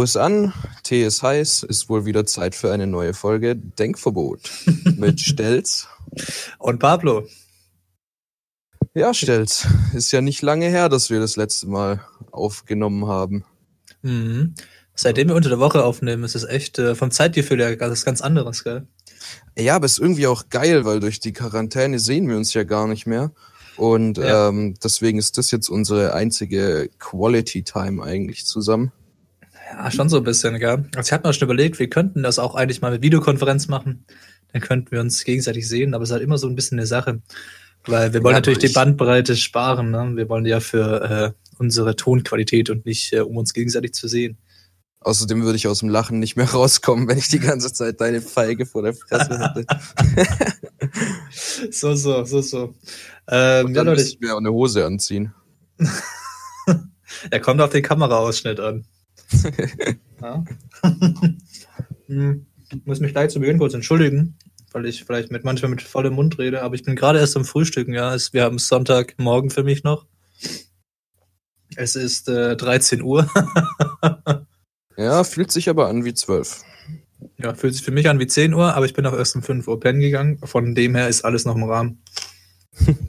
Ist an, Tee ist heiß, ist wohl wieder Zeit für eine neue Folge Denkverbot mit Stelz. Und Pablo. Ja, Stelz, ist ja nicht lange her, dass wir das letzte Mal aufgenommen haben. Mhm. Seitdem wir unter der Woche aufnehmen, ist es echt äh, vom Zeitgefühl her was ganz anderes, gell? Ja, aber ist irgendwie auch geil, weil durch die Quarantäne sehen wir uns ja gar nicht mehr. Und Ja. ähm, deswegen ist das jetzt unsere einzige Quality Time eigentlich zusammen. Ja, schon so ein bisschen, gell? Also ich hatte mir schon überlegt, wir könnten das auch eigentlich mal mit Videokonferenz machen. Dann könnten wir uns gegenseitig sehen, aber es ist halt immer so ein bisschen eine Sache. Weil wir wollen Ja, natürlich die ich- Bandbreite sparen, ne? Wir wollen ja für äh, unsere Tonqualität und nicht, äh, um uns gegenseitig zu sehen. Außerdem würde ich aus dem Lachen nicht mehr rauskommen, wenn ich die ganze Zeit deine Feige vor der Fresse hätte. So, so, so, so. Ähm, Und ja, dann Leute, müssten wir auch eine Hose anziehen. er kommt auf den Kameraausschnitt an. Ja. hm, ich muss mich gleich zu Beginn kurz entschuldigen, weil ich vielleicht mit manchmal mit vollem Mund rede, aber ich bin gerade erst am Frühstücken, ja. Es, wir haben Sonntagmorgen für mich noch. Es ist äh, 13 Uhr. Ja, fühlt sich aber an wie zwölf. ja, fühlt sich für mich an wie 10 Uhr, aber ich bin auch erst um 5 Uhr pennen gegangen. Von dem her ist alles noch im Rahmen.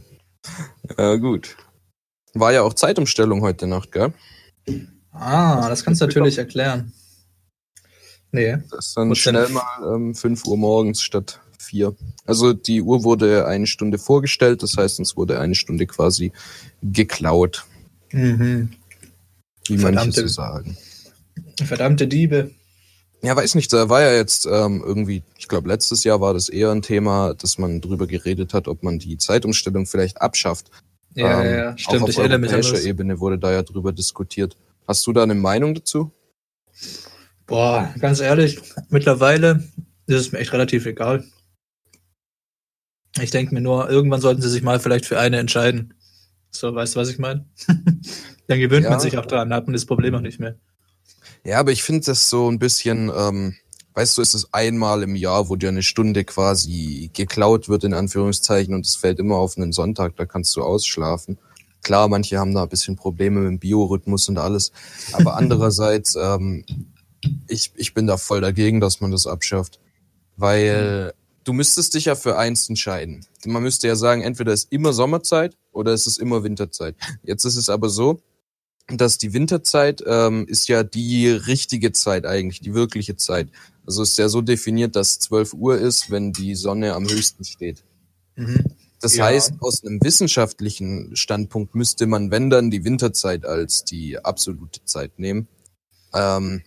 Ja, gut. War ja auch Zeitumstellung heute Nacht, gell? Ah, das kannst du natürlich erklären. Nee. Das ist dann Was denn? schnell mal ähm, 5 Uhr morgens statt 4. Also die Uhr wurde eine Stunde vorgestellt, das heißt, uns wurde eine Stunde quasi geklaut, Mhm. wie manche Verdammte- so sagen. Verdammte Diebe. Ja, weiß nicht, da war ja jetzt ähm, irgendwie, ich glaube, letztes Jahr war das eher ein Thema, dass man drüber geredet hat, ob man die Zeitumstellung vielleicht abschafft. Ja, Ähm, ja, ja, stimmt. Auch auf Ich erinnere mich an europäischer das. Ebene wurde da ja drüber diskutiert. Hast du da eine Meinung dazu? Boah, ganz ehrlich, mittlerweile ist es mir echt relativ egal. Ich denke mir nur, irgendwann sollten sie sich mal vielleicht für eine entscheiden. So, weißt du, was ich meine? Dann gewöhnt Ja. man sich auch dran, dann hat man das Problem auch nicht mehr. Ja, aber ich finde das so ein bisschen, ähm, weißt du, es ist einmal im Jahr, wo dir eine Stunde quasi geklaut wird, in Anführungszeichen, und es fällt immer auf einen Sonntag, da kannst du ausschlafen. Klar, manche haben da ein bisschen Probleme mit dem Biorhythmus und alles, aber andererseits, ähm, ich, ich bin da voll dagegen, dass man das abschafft, weil du müsstest dich ja für eins entscheiden. Man müsste ja sagen, entweder ist immer Sommerzeit oder es ist immer Winterzeit. Jetzt ist es aber so, dass die Winterzeit ähm, ist ja die richtige Zeit eigentlich, die wirkliche Zeit. Also ist ja so definiert, dass 12 Uhr ist, wenn die Sonne am höchsten steht. Mhm. Das Ja. heißt, aus einem wissenschaftlichen Standpunkt müsste man, wenn dann, die Winterzeit als die absolute Zeit nehmen. Ähm,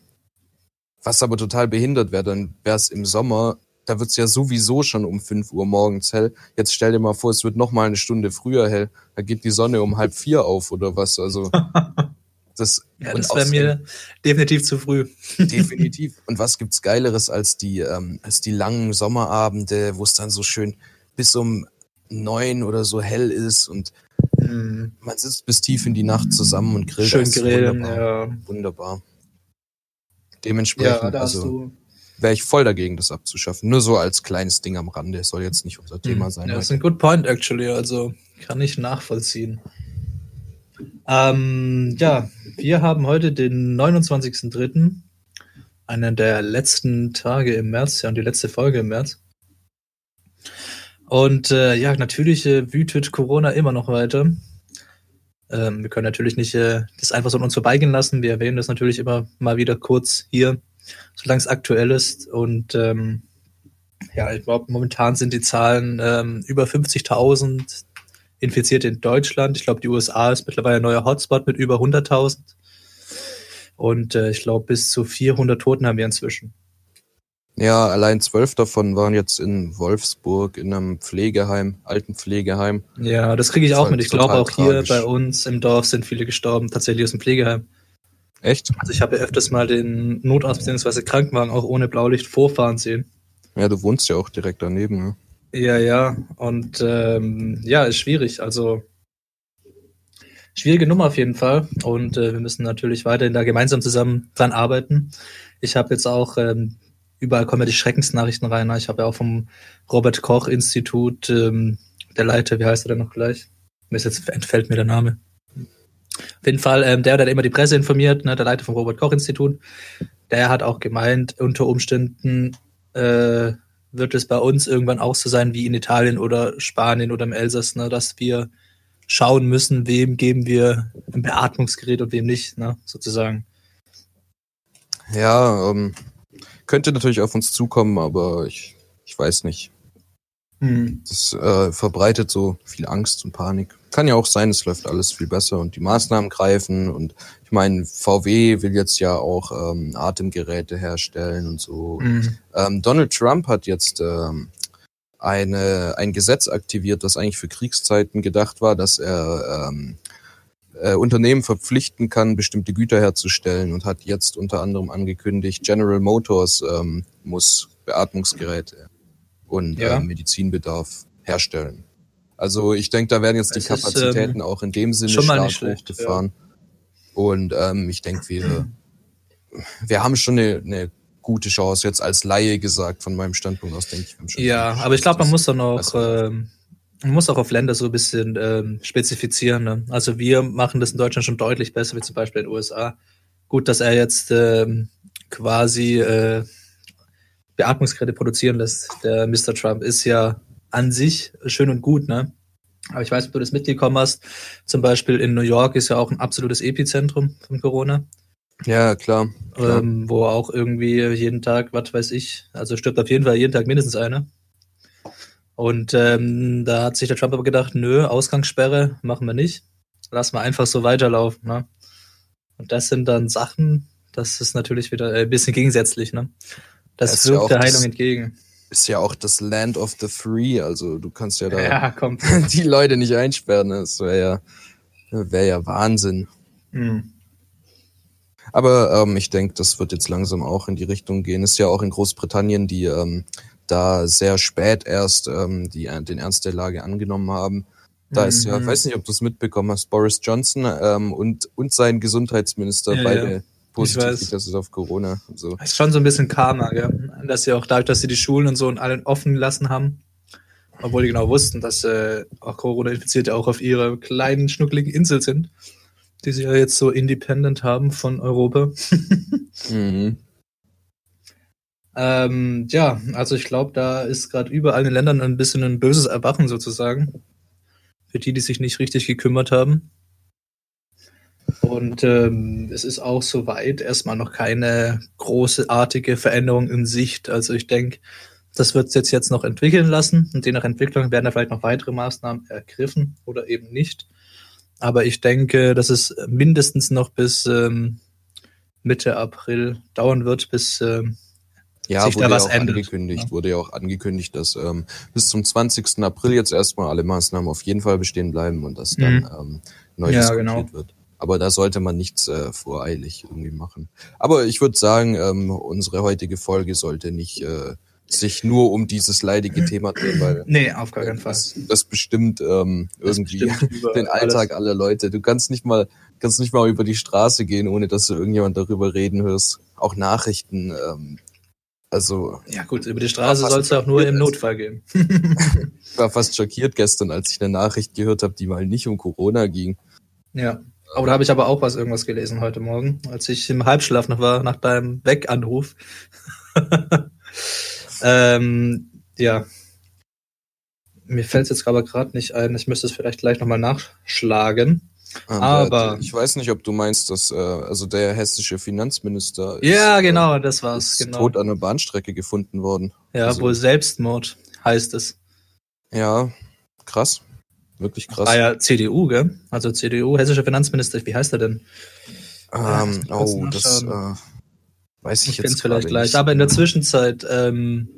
was aber total behindert wäre, dann wäre es im Sommer, da wird's ja sowieso schon um 5 Uhr morgens hell. Jetzt stell dir mal vor, es wird noch mal eine Stunde früher hell. Da geht die Sonne um halb vier auf oder was. Also das, Ja, das wäre mir definitiv zu früh. Definitiv. Und was gibt's Geileres als die, ähm, als die langen Sommerabende, wo es dann so schön bis um neun oder so hell ist und Mhm. man sitzt bis tief in die Nacht zusammen und grillt. Schön Das grillen, wunderbar. ja. Wunderbar. Ja, Dementsprechend, hast also wäre ich voll dagegen, das abzuschaffen. Nur so als kleines Ding am Rande. Soll jetzt nicht unser Thema Mhm. sein. Ja, das ist ein good point, actually. Also kann ich nachvollziehen. Ähm, ja, wir haben heute den 29.03., einer der letzten Tage im März, ja, und die letzte Folge im März. Und äh, ja, natürlich äh, wütet Corona immer noch weiter. Ähm, wir können natürlich nicht äh, das einfach so an uns vorbeigehen lassen. Wir erwähnen das natürlich immer mal wieder kurz hier, solange es aktuell ist. Und ähm, ja, momentan sind die Zahlen ähm, über 50.000 Infizierte in Deutschland. Ich glaube, die USA ist mittlerweile ein neuer Hotspot mit über 100.000. Und äh, ich glaube, bis zu 400 Toten haben wir inzwischen. Ja, allein zwölf davon waren jetzt in Wolfsburg in einem Pflegeheim, Altenpflegeheim. Ja, das kriege ich Das auch mit. Ich glaube, auch hier tragisch. bei uns im Dorf sind viele gestorben, tatsächlich aus dem Pflegeheim. Echt? Also ich habe ja öfters mal den Notarzt bzw. Krankenwagen auch ohne Blaulicht vorfahren sehen. Ja, du wohnst ja auch direkt daneben. Ne? Ja, ja. Und ähm, ja, ist schwierig. Also schwierige Nummer auf jeden Fall. Und äh, wir müssen natürlich weiterhin da gemeinsam zusammen dran arbeiten. Ich habe jetzt auch, ähm, überall kommen ja die Schreckensnachrichten rein. ne? Ich habe ja auch vom Robert Koch Institut, ähm, der Leiter, wie heißt er denn noch gleich? Mir ist jetzt entfällt mir der Name. Auf jeden Fall, ähm, der, der hat immer die Presse informiert, ne, der Leiter vom Robert Koch Institut, der hat auch gemeint, unter Umständen äh, wird es bei uns irgendwann auch so sein wie in Italien oder Spanien oder im Elsass, ne, dass wir schauen müssen, wem geben wir ein Beatmungsgerät und wem nicht, ne, sozusagen. Ja, ähm, könnte natürlich auf uns zukommen, aber ich, ich weiß nicht. Hm. Das äh, verbreitet so viel Angst und Panik. Kann ja auch sein, es läuft alles viel besser und die Maßnahmen greifen. Und ich meine, VW will jetzt ja auch ähm, Atemgeräte herstellen und so. Hm. Ähm, Donald Trump hat jetzt ähm, eine, ein Gesetz aktiviert, das eigentlich für Kriegszeiten gedacht war, dass er ähm, äh, Unternehmen verpflichten kann, bestimmte Güter herzustellen und hat jetzt unter anderem angekündigt, General Motors ähm, muss Beatmungsgeräte und Ja. äh, Medizinbedarf herstellen. Also ich denke, da werden jetzt die Es ist, Kapazitäten ähm, auch in dem Sinne schon mal stark schlecht, hochgefahren. Und ähm, ich denke, wir, wir haben schon eine, eine gute Chance, jetzt als Laie gesagt, von meinem Standpunkt aus, denke ich. Ja, aber ich glaube, man muss dann auch, ähm, man muss auch auf Länder so ein bisschen ähm, spezifizieren. Ne? Also wir machen das in Deutschland schon deutlich besser, wie zum Beispiel in den USA. Gut, dass er jetzt ähm, quasi äh, Beatmungsgeräte produzieren lässt. Der Mr. Trump ist ja an sich schön und gut, ne? Aber ich weiß, ob du das mitgekommen hast. Zum Beispiel in New York ist ja auch ein absolutes Epizentrum von Corona Ja, klar. klar. ähm, wo auch irgendwie jeden Tag, was weiß ich, also stirbt auf jeden Fall jeden Tag mindestens einer. Und ähm, da hat sich der Trump aber gedacht, nö, Ausgangssperre machen wir nicht. Lass mal einfach so weiterlaufen. Ne? Und das sind dann Sachen, das ist natürlich wieder äh, ein bisschen gegensätzlich. Ne? Das Das ist ja wirkt auch der das- Heilung entgegen. ist ja auch das Land of the Free, also du kannst ja da Ja, kommt. die Leute nicht einsperren. ne? Das wäre ja, wäre ja Wahnsinn. Hm. Aber ähm, ich denke, das wird jetzt langsam auch in die Richtung gehen. Ist ja auch in Großbritannien, die ähm, da sehr spät erst ähm, die, den Ernst der Lage angenommen haben. Da ist ja, Mhm. weiß nicht, ob du es mitbekommen hast, Boris Johnson ähm, und, und sein Gesundheitsminister Ja, beide ja. positiv weiß. getestet auf Corona. und So. Das ist schon so ein bisschen Karma, gell? dass sie auch dadurch, dass sie die Schulen und so und allen offen gelassen haben, obwohl die genau wussten, dass äh, auch Corona-Infizierte auch auf ihrer kleinen, schnuckligen Insel sind, die sie ja jetzt so independent haben von Europa. Mhm. Ähm, ja, also ich glaube, da ist gerade überall in den Ländern ein bisschen ein böses Erwachen sozusagen. Für die, die sich nicht richtig gekümmert haben. Und ähm, es ist auch soweit erstmal noch keine großartige Veränderung in Sicht. Also ich denke, das wird jetzt jetzt noch entwickeln lassen und je nach Entwicklung werden da vielleicht noch weitere Maßnahmen ergriffen oder eben nicht. Aber ich denke, dass es mindestens noch bis ähm, Mitte April dauern wird, bis ähm, Ja, sich da wurde ja was auch ändert, angekündigt, ne? wurde ja auch angekündigt, dass ähm, bis zum 20. April jetzt erstmal alle Maßnahmen auf jeden Fall bestehen bleiben und dass dann Mhm. ähm, neu Ja, diskutiert genau. wird. Aber da sollte man nichts äh, voreilig irgendwie machen. Aber ich würde sagen, ähm, unsere heutige Folge sollte nicht äh, sich nur um dieses leidige Thema drehen, weil Nee, auf gar keinen Fall. das, das bestimmt ähm, Das irgendwie bestimmt den Alltag aller Leute. Du kannst nicht mal kannst nicht mal über die Straße gehen, ohne dass du irgendjemand darüber reden hörst. Auch Nachrichten. Ähm, also Ja gut, über die Straße soll es auch nur im. Notfall gehen. ich war fast schockiert gestern, als ich eine Nachricht gehört habe, die mal nicht um Corona ging. ja. Aber da habe ich aber auch was irgendwas gelesen heute Morgen, als ich im Halbschlaf noch war, nach deinem Weganruf. ähm, ja. Mir fällt es jetzt aber gerade nicht ein. Ich müsste es vielleicht gleich nochmal nachschlagen. Ähm, Aber- der, ich weiß nicht, ob du meinst, dass äh, also der hessische Finanzminister Ja, ist, genau, das äh, war's. ist Genau. tot an der Bahnstrecke gefunden worden. Ja, also- wohl Selbstmord heißt es. Ja, krass. Wirklich krass. War ja CDU, gell? Also CDU, hessischer Finanzminister, wie heißt er denn? Ja, ähm, kurz oh, das äh, weiß ich Ich jetzt vielleicht gleich. nicht. Aber in der Zwischenzeit ähm,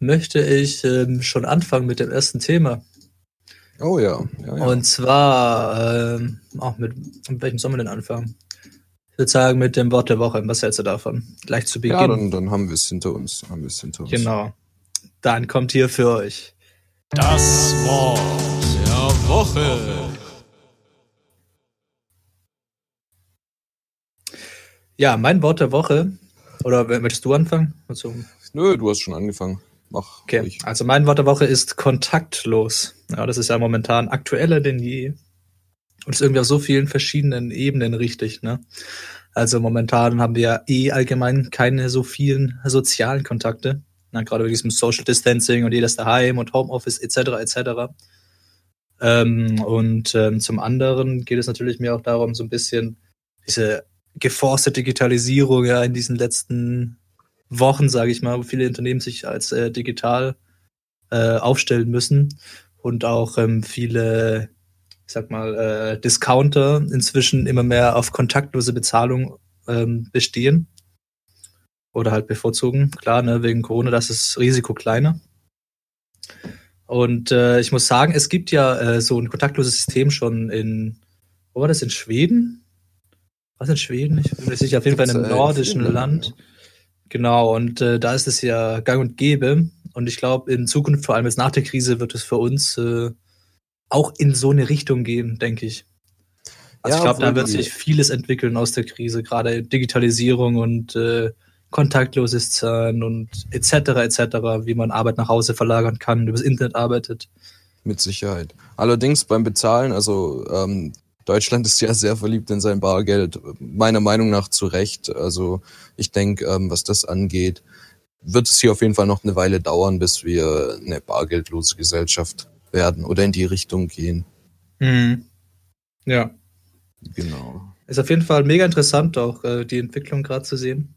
möchte ich ähm, schon anfangen mit dem ersten Thema. Oh ja. ja, ja. Und zwar, äh, auch mit, mit welchem sollen wir denn anfangen? Ich würde sagen, mit dem Wort der Woche. Was hältst du davon? Gleich zu Beginn. Ja, dann, dann haben wir es hinter uns. Haben wir es hinter uns. Genau. Dann kommt hier für euch. Das Wort der Woche. Ja, mein Wort der Woche. Oder möchtest du anfangen? Also, Nö, du hast schon angefangen. Mach okay, ruhig. also mein Wort der Woche ist kontaktlos. Ja, das ist ja momentan aktueller denn je. Und ist irgendwie auf so vielen verschiedenen Ebenen richtig, ne? Also momentan haben wir ja eh allgemein keine so vielen sozialen Kontakte. Na, gerade mit diesem Social Distancing und jeder ist daheim und Homeoffice etc. etc. Ähm, und ähm, zum anderen geht es natürlich mir auch darum, so ein bisschen diese geforste Digitalisierung ja in diesen letzten Wochen, sage ich mal, wo viele Unternehmen sich als äh, digital äh, aufstellen müssen und auch ähm, viele, ich sag mal, äh, Discounter inzwischen immer mehr auf kontaktlose Bezahlung ähm, bestehen oder halt bevorzugen. Klar, ne, wegen Corona, das ist Risiko kleiner. Und äh, ich muss sagen, es gibt ja äh, so ein kontaktloses System schon in, wo war das, in Schweden? Was in Schweden? Ich bin mir sicher, auf jeden Fall in einem äh, nordischen Land. Ländern, Genau, und äh, da ist es ja gang und gäbe. Und ich glaube, in Zukunft, vor allem jetzt nach der Krise, wird es für uns äh, auch in so eine Richtung gehen, denke ich. Also Ja, ich glaube, da wird sich vieles entwickeln aus der Krise, gerade Digitalisierung und äh, kontaktloses Zahlen und etc. etc., wie man Arbeit nach Hause verlagern kann, übers Internet arbeitet. Mit Sicherheit. Allerdings beim Bezahlen, also ähm, Deutschland ist ja sehr verliebt in sein Bargeld, meiner Meinung nach zu Recht. Also ich denke, ähm, was das angeht, wird es hier auf jeden Fall noch eine Weile dauern, bis wir eine bargeldlose Gesellschaft werden oder in die Richtung gehen. Mhm. Ja. Genau. Ist auf jeden Fall mega interessant, auch äh, die Entwicklung gerade zu sehen.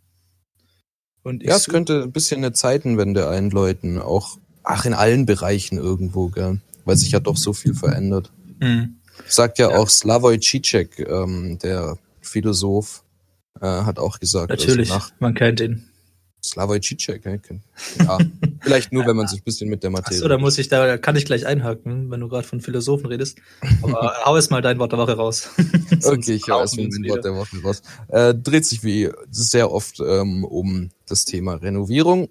Und Ja, es könnte ein bisschen eine Zeitenwende einläuten, auch ach in allen Bereichen irgendwo, gell? weil sich ja doch so viel verändert. Mhm. Sagt ja, auch Slavoj Žižek, ähm, der Philosoph, äh, hat auch gesagt, Natürlich, also man kennt ihn. Slavoj Žižek, ja, kenn- ja, vielleicht nur, wenn man sich ein bisschen mit der Materie. Achso, da muss ich, da kann ich gleich einhaken, wenn du gerade von Philosophen redest. Aber hau es mal dein Wort der Woche raus. Okay, ich rauchen erstmal mein. Wort der Woche raus. Äh, dreht sich wie sehr oft ähm, um das Thema Renovierung,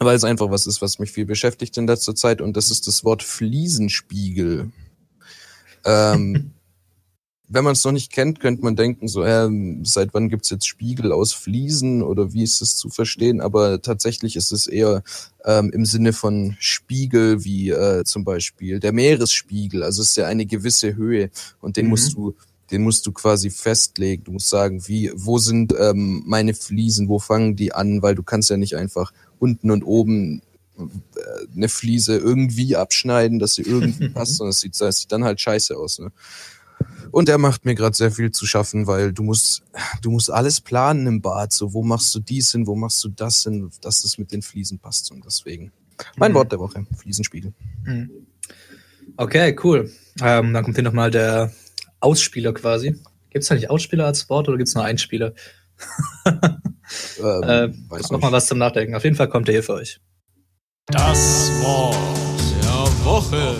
weil es einfach was ist, was mich viel beschäftigt in letzter Zeit und das ist das Wort Fliesenspiegel. Ähm, wenn man es noch nicht kennt, könnte man denken, so, ähm, seit wann gibt's jetzt Spiegel aus Fliesen oder wie ist es zu verstehen? Aber tatsächlich ist es eher ähm, im Sinne von Spiegel wie äh, zum Beispiel der Meeresspiegel. Also es ist ja eine gewisse Höhe und den Mhm. musst du den musst du quasi festlegen. Du musst sagen, wie, wo sind ähm, meine Fliesen, wo fangen die an, weil du kannst ja nicht einfach unten und oben eine Fliese irgendwie abschneiden, dass sie irgendwie passt, sondern es sieht, das sieht dann halt scheiße aus. Ne? Und er macht mir gerade sehr viel zu schaffen, weil du musst, du musst alles planen im Bad. So, wo machst du dies hin, wo machst du das hin, dass das mit den Fliesen passt. Und deswegen mein Mhm. Wort der Woche, Fliesenspiegel. Mhm. Okay, cool. Ähm, dann kommt hier nochmal der Ausspieler quasi. Gibt es da nicht Ausspieler als Wort oder gibt es nur Einspieler? Ähm, Äh, weiß Nochmal was zum Nachdenken. Auf jeden Fall kommt er hier für euch. Das Wort der Woche.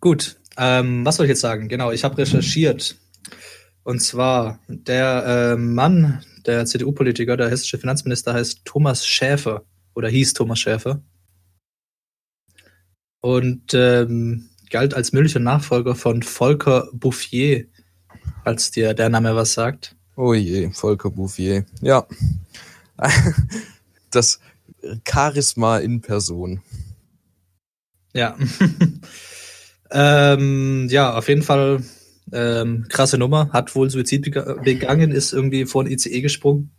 Gut, ähm, was soll ich jetzt sagen? Genau, ich habe recherchiert. Und zwar, der äh, Mann, der CDU-Politiker, der hessische Finanzminister heißt Thomas Schäfer oder hieß Thomas Schäfer. Und ähm, galt als möglicher Nachfolger von Volker Bouffier, als dir der Name was sagt. Oh je, Volker Bouffier. Ja. Das Charisma in Person. Ja. ähm, ja, auf jeden Fall ähm, krasse Nummer. Hat wohl Suizid bega- begangen, ist irgendwie vor ein ICE gesprungen.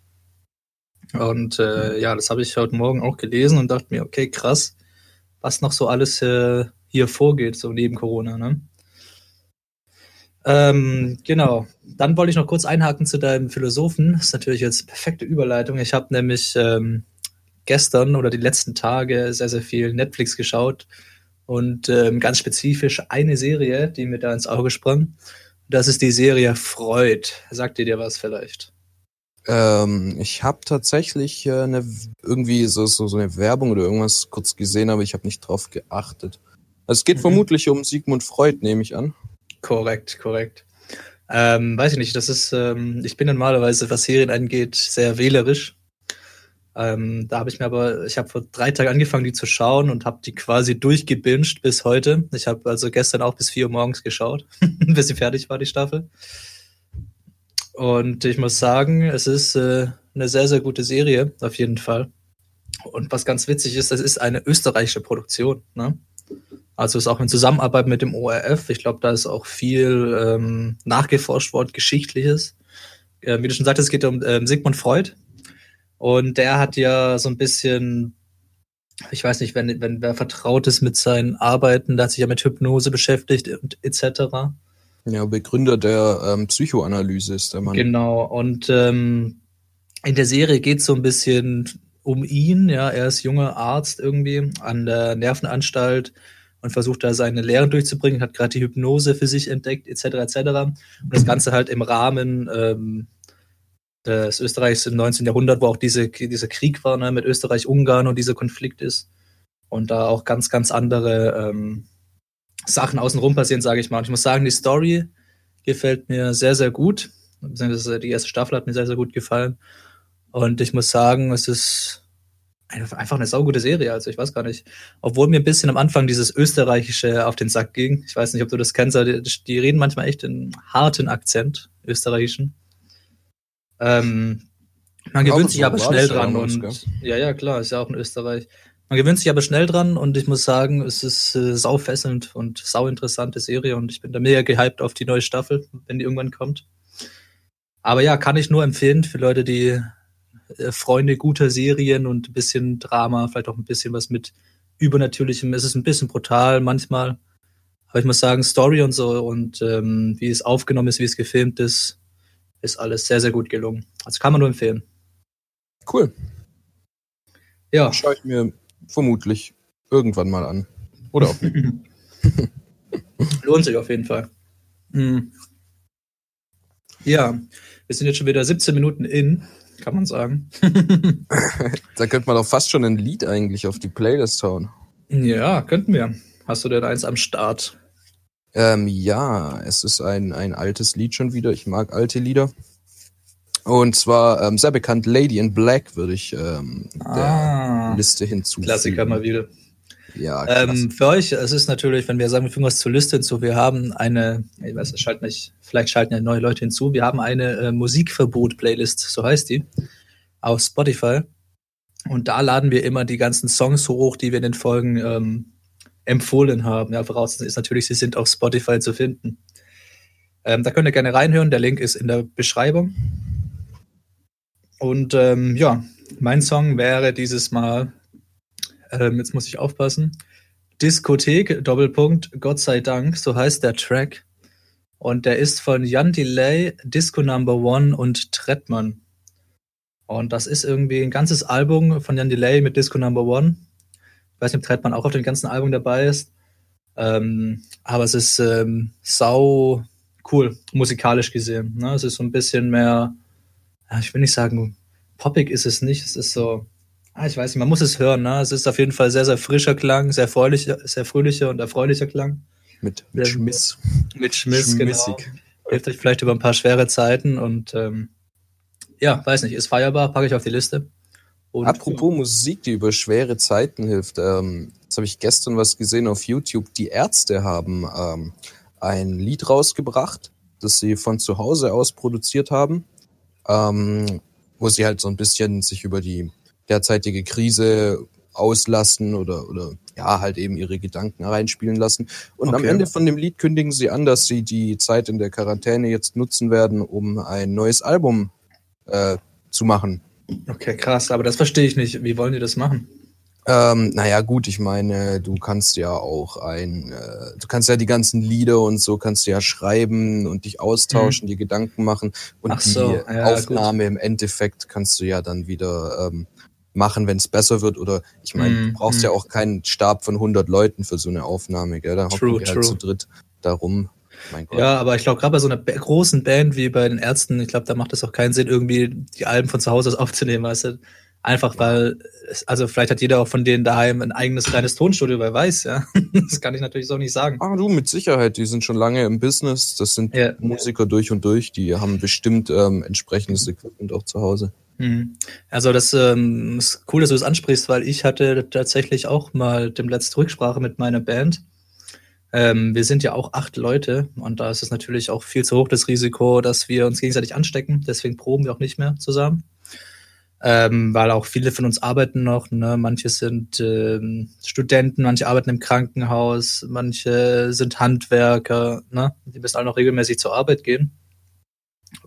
Und äh, ja, das habe ich heute Morgen auch gelesen und dachte mir, okay, krass, was noch so alles äh, hier vorgeht, so neben Corona. Ne? Ähm, genau. Dann wollte ich noch kurz einhaken zu deinem Philosophen. Das ist natürlich jetzt perfekte Überleitung. Ich habe nämlich ähm, gestern oder die letzten Tage sehr, sehr viel Netflix geschaut und ähm, ganz spezifisch eine Serie, die mir da ins Auge sprang. Das ist die Serie Freud. Sagt ihr dir was vielleicht? Ähm, ich habe tatsächlich äh, eine, irgendwie so, so, so eine Werbung oder irgendwas kurz gesehen, aber ich habe nicht drauf geachtet. Also es geht Mhm. vermutlich um Sigmund Freud, nehme ich an. Korrekt, korrekt. Ähm, weiß ich nicht, das ist, ähm, ich bin normalerweise, was Serien angeht, sehr wählerisch. Ähm, da habe ich mir aber, ich habe vor drei Tagen angefangen, die zu schauen und habe die quasi durchgebinged bis heute. Ich habe also gestern auch bis vier Uhr morgens geschaut, bis sie fertig war, die Staffel. Und ich muss sagen, es ist äh, eine sehr, sehr gute Serie, auf jeden Fall. Und was ganz witzig ist, das ist eine österreichische Produktion. Ne? Also ist auch in Zusammenarbeit mit dem ORF. Ich glaube, da ist auch viel ähm, nachgeforscht worden, Geschichtliches. Äh, wie du schon sagtest, es geht um ähm, Sigmund Freud. Und der hat ja so ein bisschen, ich weiß nicht, wenn, wenn wer vertraut ist mit seinen Arbeiten, der hat sich ja mit Hypnose beschäftigt und etc. Ja, Begründer der ähm, Psychoanalyse ist der Mann. Genau. Und ähm, in der Serie geht es so ein bisschen um ihn. Ja, er ist junger Arzt irgendwie an der Nervenanstalt und versucht da seine Lehren durchzubringen, hat gerade die Hypnose für sich entdeckt, etc. etc. Und das Ganze halt im Rahmen ähm, des Österreichs im 19. Jahrhundert, wo auch diese, dieser Krieg war ne, mit Österreich-Ungarn und dieser Konflikt ist. Und da auch ganz, ganz andere ähm, Sachen außenrum passieren, sage ich mal. Und ich muss sagen, die Story gefällt mir sehr, sehr gut. Die erste Staffel hat mir sehr, sehr gut gefallen. Und ich muss sagen, es ist einfach eine saugute Serie. Also ich weiß gar nicht. Obwohl mir ein bisschen am Anfang dieses Österreichische auf den Sack ging. Ich weiß nicht, ob du das kennst, aber die, die reden manchmal echt in harten Akzent, österreichischen. Ähm, man gewöhnt sich aber schnell dran und ja, ja, klar, ist ja auch in Österreich. Man gewöhnt sich aber schnell dran und ich muss sagen, es ist äh, saufesselnd und sauinteressante Serie und ich bin da mega gehypt auf die neue Staffel, wenn die irgendwann kommt. Aber ja, kann ich nur empfehlen für Leute, die äh, Freunde guter Serien und ein bisschen Drama, vielleicht auch ein bisschen was mit Übernatürlichem. Es ist ein bisschen brutal manchmal. Aber ich muss sagen, Story und so und ähm, wie es aufgenommen ist, wie es gefilmt ist, ist alles sehr, sehr gut gelungen. Also kann man nur empfehlen. Cool. Ja. Schaue ich mir vermutlich irgendwann mal an. Oder auch nicht. Lohnt sich auf jeden Fall. Mhm. Ja, wir sind jetzt schon wieder 17 Minuten in, kann man sagen. da könnte man doch fast schon ein Lied eigentlich auf die Playlist hauen. Ja, könnten wir. Hast du denn eins am Start? Ähm, ja, es ist ein, ein altes Lied schon wieder. Ich mag alte Lieder. Und zwar ähm, sehr bekannt, Lady in Black würde ich ähm, ah, der Liste hinzufügen. Klassiker mal wieder. Ja, ähm, für euch, es ist natürlich, wenn wir sagen, wir fügen was zur Liste hinzu, wir haben eine, ich weiß, es schalten nicht, vielleicht schalten ja neue Leute hinzu, wir haben eine äh, Musikverbot-Playlist, so heißt die, auf Spotify. Und da laden wir immer die ganzen Songs hoch, die wir in den Folgen ähm, empfohlen haben. Ja, voraus ist natürlich, sie sind auf Spotify zu finden. Ähm, da könnt ihr gerne reinhören, der Link ist in der Beschreibung. Und ähm, ja, mein Song wäre dieses Mal, ähm, jetzt muss ich aufpassen, Diskothek, Doppelpunkt, Gott sei Dank, so heißt der Track. Und der ist von Jan Delay, Disco Number One und Trettmann. Und das ist irgendwie ein ganzes Album von Jan Delay mit Disco Number One. Ich weiß nicht, ob Trettmann auch auf dem ganzen Album dabei ist. Ähm, aber es ist ähm, sau cool, musikalisch gesehen. Ne? Es ist so ein bisschen mehr ich will nicht sagen, poppig ist es nicht. Es ist so, ah, ich weiß nicht, man muss es hören. Ne? Es ist auf jeden Fall sehr, sehr frischer Klang, sehr fröhlicher, sehr fröhlicher und erfreulicher Klang. Mit, mit Schmiss. Mit Schmiss, Schmissig. genau. Hilft euch vielleicht über ein paar schwere Zeiten und ähm, ja, weiß nicht, ist feierbar, packe ich auf die Liste. Und, Apropos. Musik, die über schwere Zeiten hilft. Ähm, jetzt habe ich gestern was gesehen auf YouTube. Die Ärzte haben ähm, ein Lied rausgebracht, das sie von zu Hause aus produziert haben ähm, wo sie halt so ein bisschen sich über die derzeitige Krise auslassen oder, oder ja, halt eben ihre Gedanken reinspielen lassen. Und okay. am Ende von dem Lied kündigen sie an, dass sie die Zeit in der Quarantäne jetzt nutzen werden, um ein neues Album äh, zu machen. Okay, krass, aber das verstehe ich nicht. Wie wollen die das machen? Ähm, naja, gut, ich meine, du kannst ja auch ein, äh, du kannst ja die ganzen Lieder und so kannst du ja schreiben und dich austauschen, mhm. die Gedanken machen und so, die ja, Aufnahme gut. im Endeffekt kannst du ja dann wieder ähm, machen, wenn es besser wird. Oder ich meine, mhm. du brauchst mhm. ja auch keinen Stab von 100 Leuten für so eine Aufnahme, gell? Da hocken wir halt zu dritt darum. Ja, aber ich glaube, gerade bei so einer großen Band wie bei den Ärzten, ich glaube, da macht es auch keinen Sinn, irgendwie die Alben von zu Hause aus aufzunehmen, weißt du? Einfach weil, also vielleicht hat jeder auch von denen daheim ein eigenes kleines Tonstudio, wer weiß, ja. Das kann ich natürlich so nicht sagen. Ah, du, mit Sicherheit, die sind schon lange im Business. Das sind ja. Musiker durch und durch, die haben bestimmt ähm, entsprechendes Equipment auch zu Hause. Mhm. Also das ähm, ist cool, dass du das ansprichst, weil ich hatte tatsächlich auch mal dem letzten Rücksprache mit meiner Band. Ähm, wir sind ja auch acht Leute und da ist es natürlich auch viel zu hoch das Risiko, dass wir uns gegenseitig anstecken. Deswegen proben wir auch nicht mehr zusammen. Ähm, weil auch viele von uns arbeiten noch. Ne? Manche sind ähm, Studenten, manche arbeiten im Krankenhaus, manche sind Handwerker. Ne? Die müssen alle noch regelmäßig zur Arbeit gehen.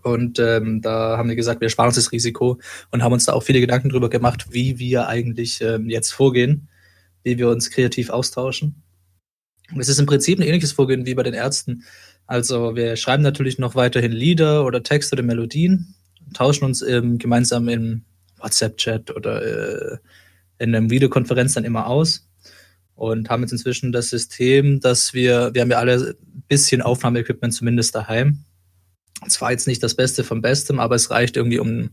Und ähm, da haben wir gesagt, wir sparen uns das Risiko und haben uns da auch viele Gedanken drüber gemacht, wie wir eigentlich ähm, jetzt vorgehen, wie wir uns kreativ austauschen. Es ist im Prinzip ein ähnliches Vorgehen wie bei den Ärzten. Also wir schreiben natürlich noch weiterhin Lieder oder Texte oder Melodien, tauschen uns ähm, gemeinsam im WhatsApp-Chat oder äh, in einer Videokonferenz dann immer aus und haben jetzt inzwischen das System, dass wir, wir haben ja alle ein bisschen Aufnahmeequipment zumindest daheim. Zwar jetzt nicht das Beste vom Bestem, aber es reicht irgendwie, um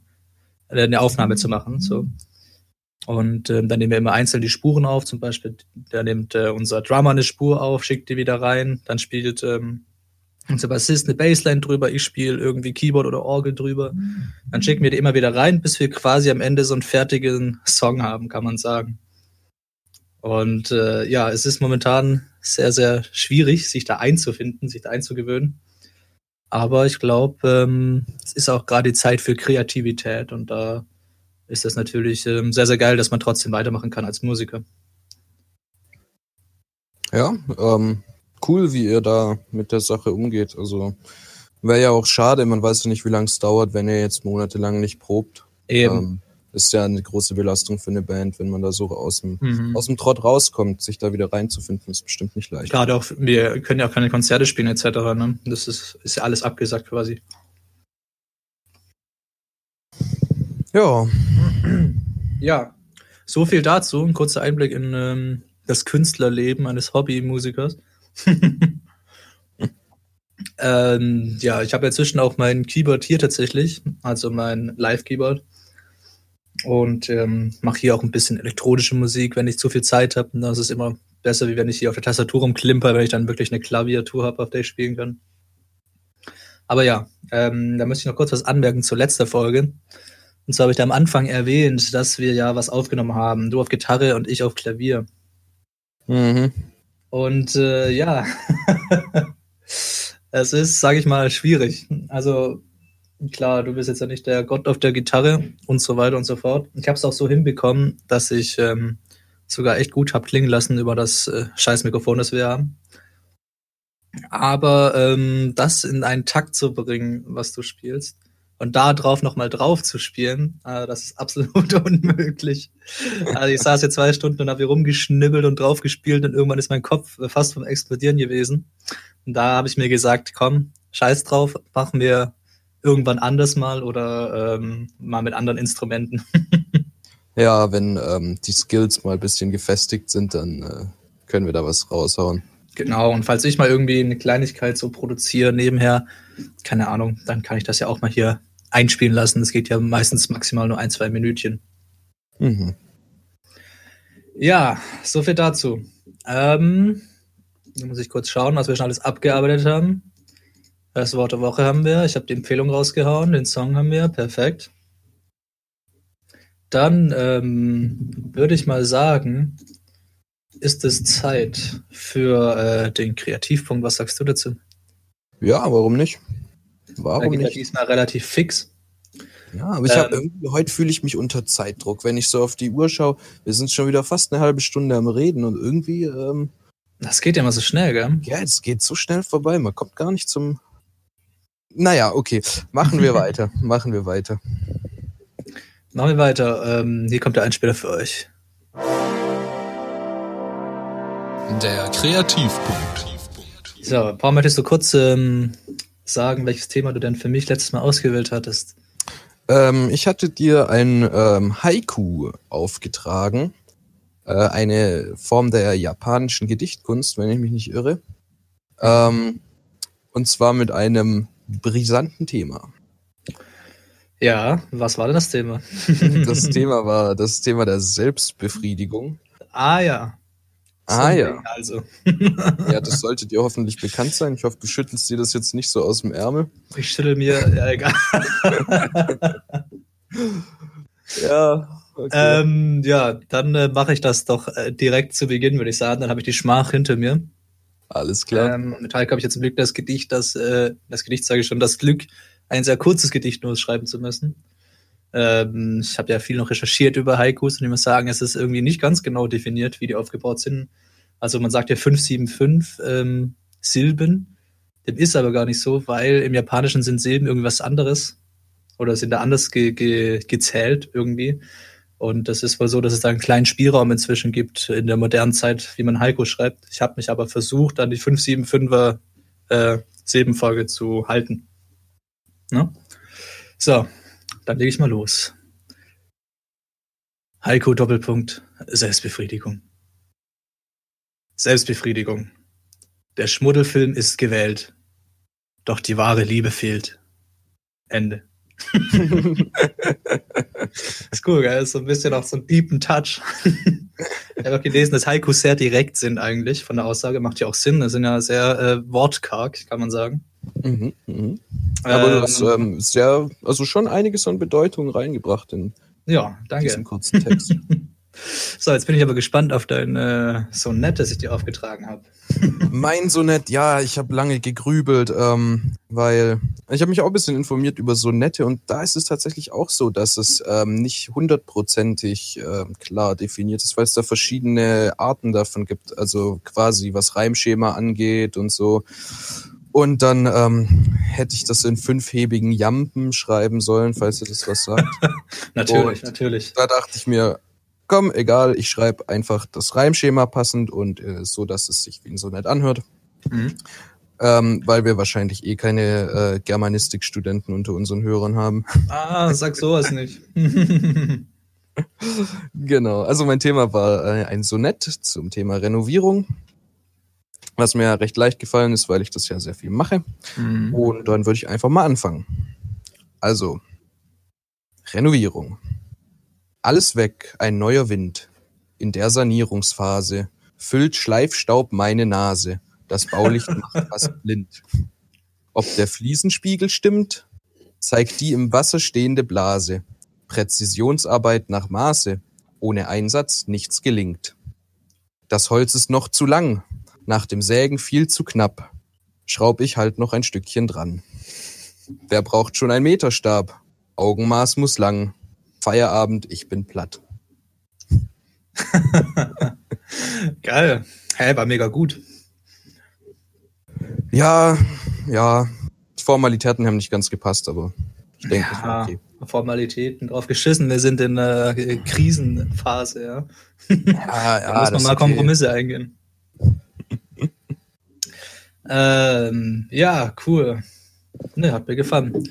eine Aufnahme zu machen. So. Und ähm, dann nehmen wir immer einzeln die Spuren auf. Zum Beispiel, da nimmt äh, unser Drummer eine Spur auf, schickt die wieder rein. Dann spielt ähm, unser Bassist eine Bassline drüber. Ich spiele irgendwie Keyboard oder Orgel drüber. Dann schicken wir die immer wieder rein, bis wir quasi am Ende so einen fertigen Song haben, kann man sagen. Und äh, ja, es ist momentan sehr, sehr schwierig, sich da einzufinden, sich da einzugewöhnen. Aber ich glaube, ähm, es ist auch gerade die Zeit für Kreativität und da ist das natürlich ähm, sehr, sehr geil, dass man trotzdem weitermachen kann als Musiker. Ja, ähm, cool, wie ihr da mit der Sache umgeht. Also wäre ja auch schade, man weiß ja nicht, wie lange es dauert, wenn ihr jetzt monatelang nicht probt. Eben. Ähm, ist ja eine große Belastung für eine Band, wenn man da so aus dem, Mhm. aus dem Trott rauskommt, sich da wieder reinzufinden, ist bestimmt nicht leicht. Gerade auch, wir können ja auch keine Konzerte spielen etc. Ne? Das ist, ist ja alles abgesagt quasi. Ja, Ja, so viel dazu. Ein kurzer Einblick in ähm, das Künstlerleben eines Hobbymusikers. ähm, ja, ich habe inzwischen auch mein Keyboard hier tatsächlich, also mein Live-Keyboard. Und ähm, mache hier auch ein bisschen elektronische Musik, wenn ich zu viel Zeit habe. Das ist immer besser, wie wenn ich hier auf der Tastatur rumklimper, wenn ich dann wirklich eine Klaviatur habe, auf der ich spielen kann. Aber ja, ähm, da möchte ich noch kurz was anmerken zur letzten Folge. Und zwar habe ich da am Anfang erwähnt, dass wir ja was aufgenommen haben. Du auf Gitarre und ich auf Klavier. mhm. Und äh, ja, es ist, sage ich mal, schwierig. Also klar, du bist jetzt ja nicht der Gott auf der Gitarre und so weiter und so fort. Ich habe es auch so hinbekommen, dass ich ähm, sogar echt gut habe klingen lassen über das äh, scheiß Mikrofon, das wir haben. Aber ähm, das in einen Takt zu bringen, was du spielst, und da drauf nochmal drauf zu spielen, äh, das ist absolut unmöglich. Also ich saß hier zwei Stunden und habe hier rumgeschnibbelt und drauf gespielt und irgendwann ist mein Kopf fast vom Explodieren gewesen. Und da habe ich mir gesagt, komm, scheiß drauf, machen wir irgendwann anders mal oder ähm, mal mit anderen Instrumenten. Ja, wenn ähm, die Skills mal ein bisschen gefestigt sind, dann äh, können wir da was raushauen. Genau, und falls ich mal irgendwie eine Kleinigkeit so produziere nebenher, keine Ahnung, dann kann ich das ja auch mal hier einspielen lassen. Das geht ja meistens maximal nur ein, zwei Minütchen. Mhm. Ja, so viel dazu. Ähm, da muss ich kurz schauen, was wir schon alles abgearbeitet haben. Das Wort der Woche haben wir. Ich habe die Empfehlung rausgehauen. Den Song haben wir. Perfekt. Dann ähm, würde ich mal sagen, ist es Zeit für äh, den Kreativpunkt. Was sagst du dazu? Ja, warum nicht? Da Warum geht er nicht? diesmal relativ fix. Ja, aber ich habe Ähm, irgendwie, heute fühle ich mich unter Zeitdruck, wenn ich so auf die Uhr schaue. Wir sind schon wieder fast eine halbe Stunde am Reden und irgendwie, ähm, Das geht ja immer so schnell, gell? ja, es geht so schnell vorbei. Man kommt gar nicht zum. Naja, okay. Machen wir weiter. Machen wir weiter. Machen wir weiter. Ähm, hier kommt der Einspieler für euch. Der Kreativpunkt. So, Paul, möchtest du kurz ähm, sagen, welches Thema du denn für mich letztes Mal ausgewählt hattest? Ähm, ich hatte dir ein ähm, Haiku aufgetragen. Äh, eine Form der japanischen Gedichtkunst, wenn ich mich nicht irre. Ähm, und zwar mit einem brisanten Thema. Ja, was war denn das Thema? Das Thema war das Thema der Selbstbefriedigung. Ah ja. Ah, ja. Also, Ja, das sollte dir hoffentlich bekannt sein. Ich hoffe, du schüttelst dir das jetzt nicht so aus dem Ärmel. ich schüttel mir, ja, egal. Ja, okay. ähm, ja, dann äh, mache ich das doch äh, direkt zu Beginn, würde ich sagen. Dann habe ich die Schmach hinter mir. Alles klar. Ähm, mit Heiko habe ich jetzt im Glück das Gedicht, das, äh, das Gedicht sage ich schon, das Glück, ein sehr kurzes Gedicht nur schreiben zu müssen. Ähm, ich habe ja viel noch recherchiert über Haikus und ich muss sagen, es ist irgendwie nicht ganz genau definiert, wie die aufgebaut sind. Also man sagt ja 575 ähm, Silben. Dem ist aber gar nicht so, weil im Japanischen sind Silben irgendwas anderes oder sind da anders ge ge gezählt irgendwie. Und das ist wohl so, dass es da einen kleinen Spielraum inzwischen gibt in der modernen Zeit, wie man Haiku schreibt. Ich habe mich aber versucht, an die 575er äh, Silbenfolge zu halten. Ne? So, dann lege ich mal los. Heiko Doppelpunkt Selbstbefriedigung. Selbstbefriedigung. Der Schmuddelfilm ist gewählt. Doch die wahre Liebe fehlt. Ende. ist cool, gell? Ist so ein bisschen auch so ein deepen Touch. ich habe auch gelesen, dass Haikus sehr direkt sind eigentlich von der Aussage. Macht ja auch Sinn. Das sind ja sehr äh, wortkarg, kann man sagen. Mhm, mhm. Aber du hast Ähm, ähm, sehr, also schon einiges an Bedeutung reingebracht in Ja, danke. diesen kurzen Text. So, jetzt bin ich aber gespannt auf dein äh, Sonett, das ich dir aufgetragen habe. mein Sonett, ja, ich habe lange gegrübelt, ähm, weil ich habe mich auch ein bisschen informiert über Sonette und da ist es tatsächlich auch so, dass es ähm, nicht hundertprozentig ähm, klar definiert ist, weil es da verschiedene Arten davon gibt, also quasi was Reimschema angeht und so. Und dann ähm, hätte ich das in fünfhebigen Jampen schreiben sollen, falls ihr das was sagt. Natürlich, Und- natürlich. da dachte ich mir, komm, egal, ich schreibe einfach das Reimschema passend und äh, so, dass es sich wie ein Sonett anhört. Mhm. Ähm, weil wir wahrscheinlich eh keine äh, Germanistikstudenten unter unseren Hörern haben. Ah, sag sowas nicht. genau, also mein Thema war äh, ein Sonett zum Thema Renovierung, was mir ja recht leicht gefallen ist, weil ich das ja sehr viel mache. Mhm. Und dann würde ich einfach mal anfangen. Also, Renovierung. Alles weg, ein neuer Wind. In der Sanierungsphase füllt Schleifstaub meine Nase. Das Baulicht macht fast blind. Ob der Fliesenspiegel stimmt, zeigt die im Wasser stehende Blase. Präzisionsarbeit nach Maße. Ohne Einsatz nichts gelingt. Das Holz ist noch zu lang, nach dem Sägen viel zu knapp. Schraub ich halt noch ein Stückchen dran. Wer braucht schon ein Meterstab? Augenmaß muss lang. Feierabend, ich bin platt. Geil. Hä, war mega gut. Ja, ja, Formalitäten haben nicht ganz gepasst, aber ich denke, Ja, okay. Formalitäten drauf geschissen. Wir sind in der äh, Krisenphase, ja. Ja, Da muss man mal okay. Kompromisse eingehen. Ähm, ja, cool. Ne, hat mir gefallen.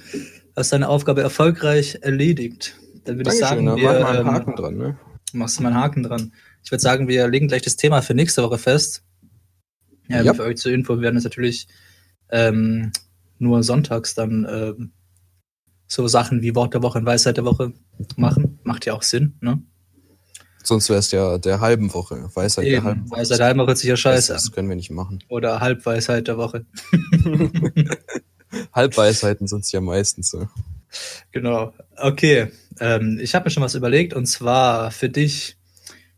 Hast deine Aufgabe erfolgreich erledigt. Dann würde ich sagen, wir, mach mal einen ähm, Haken dran, ne? machst du mal einen Haken dran. Ich würde sagen, wir legen gleich das Thema für nächste Woche fest. Ja, Ja. Für euch zur Info, wir werden es natürlich ähm, nur sonntags dann ähm, so Sachen wie Wort der Woche und Weisheit der Woche machen. Macht ja auch Sinn, ne? Sonst wäre es ja der halben Woche. Weisheit der Eben, halben Woche. Weisheit der halben Woche hört sich ja scheiße Das können wir nicht machen. Oder Halbweisheit der Woche. Halbweisheiten sind es ja meistens so. Genau. Okay. Ähm, ich habe mir schon was überlegt und zwar für dich.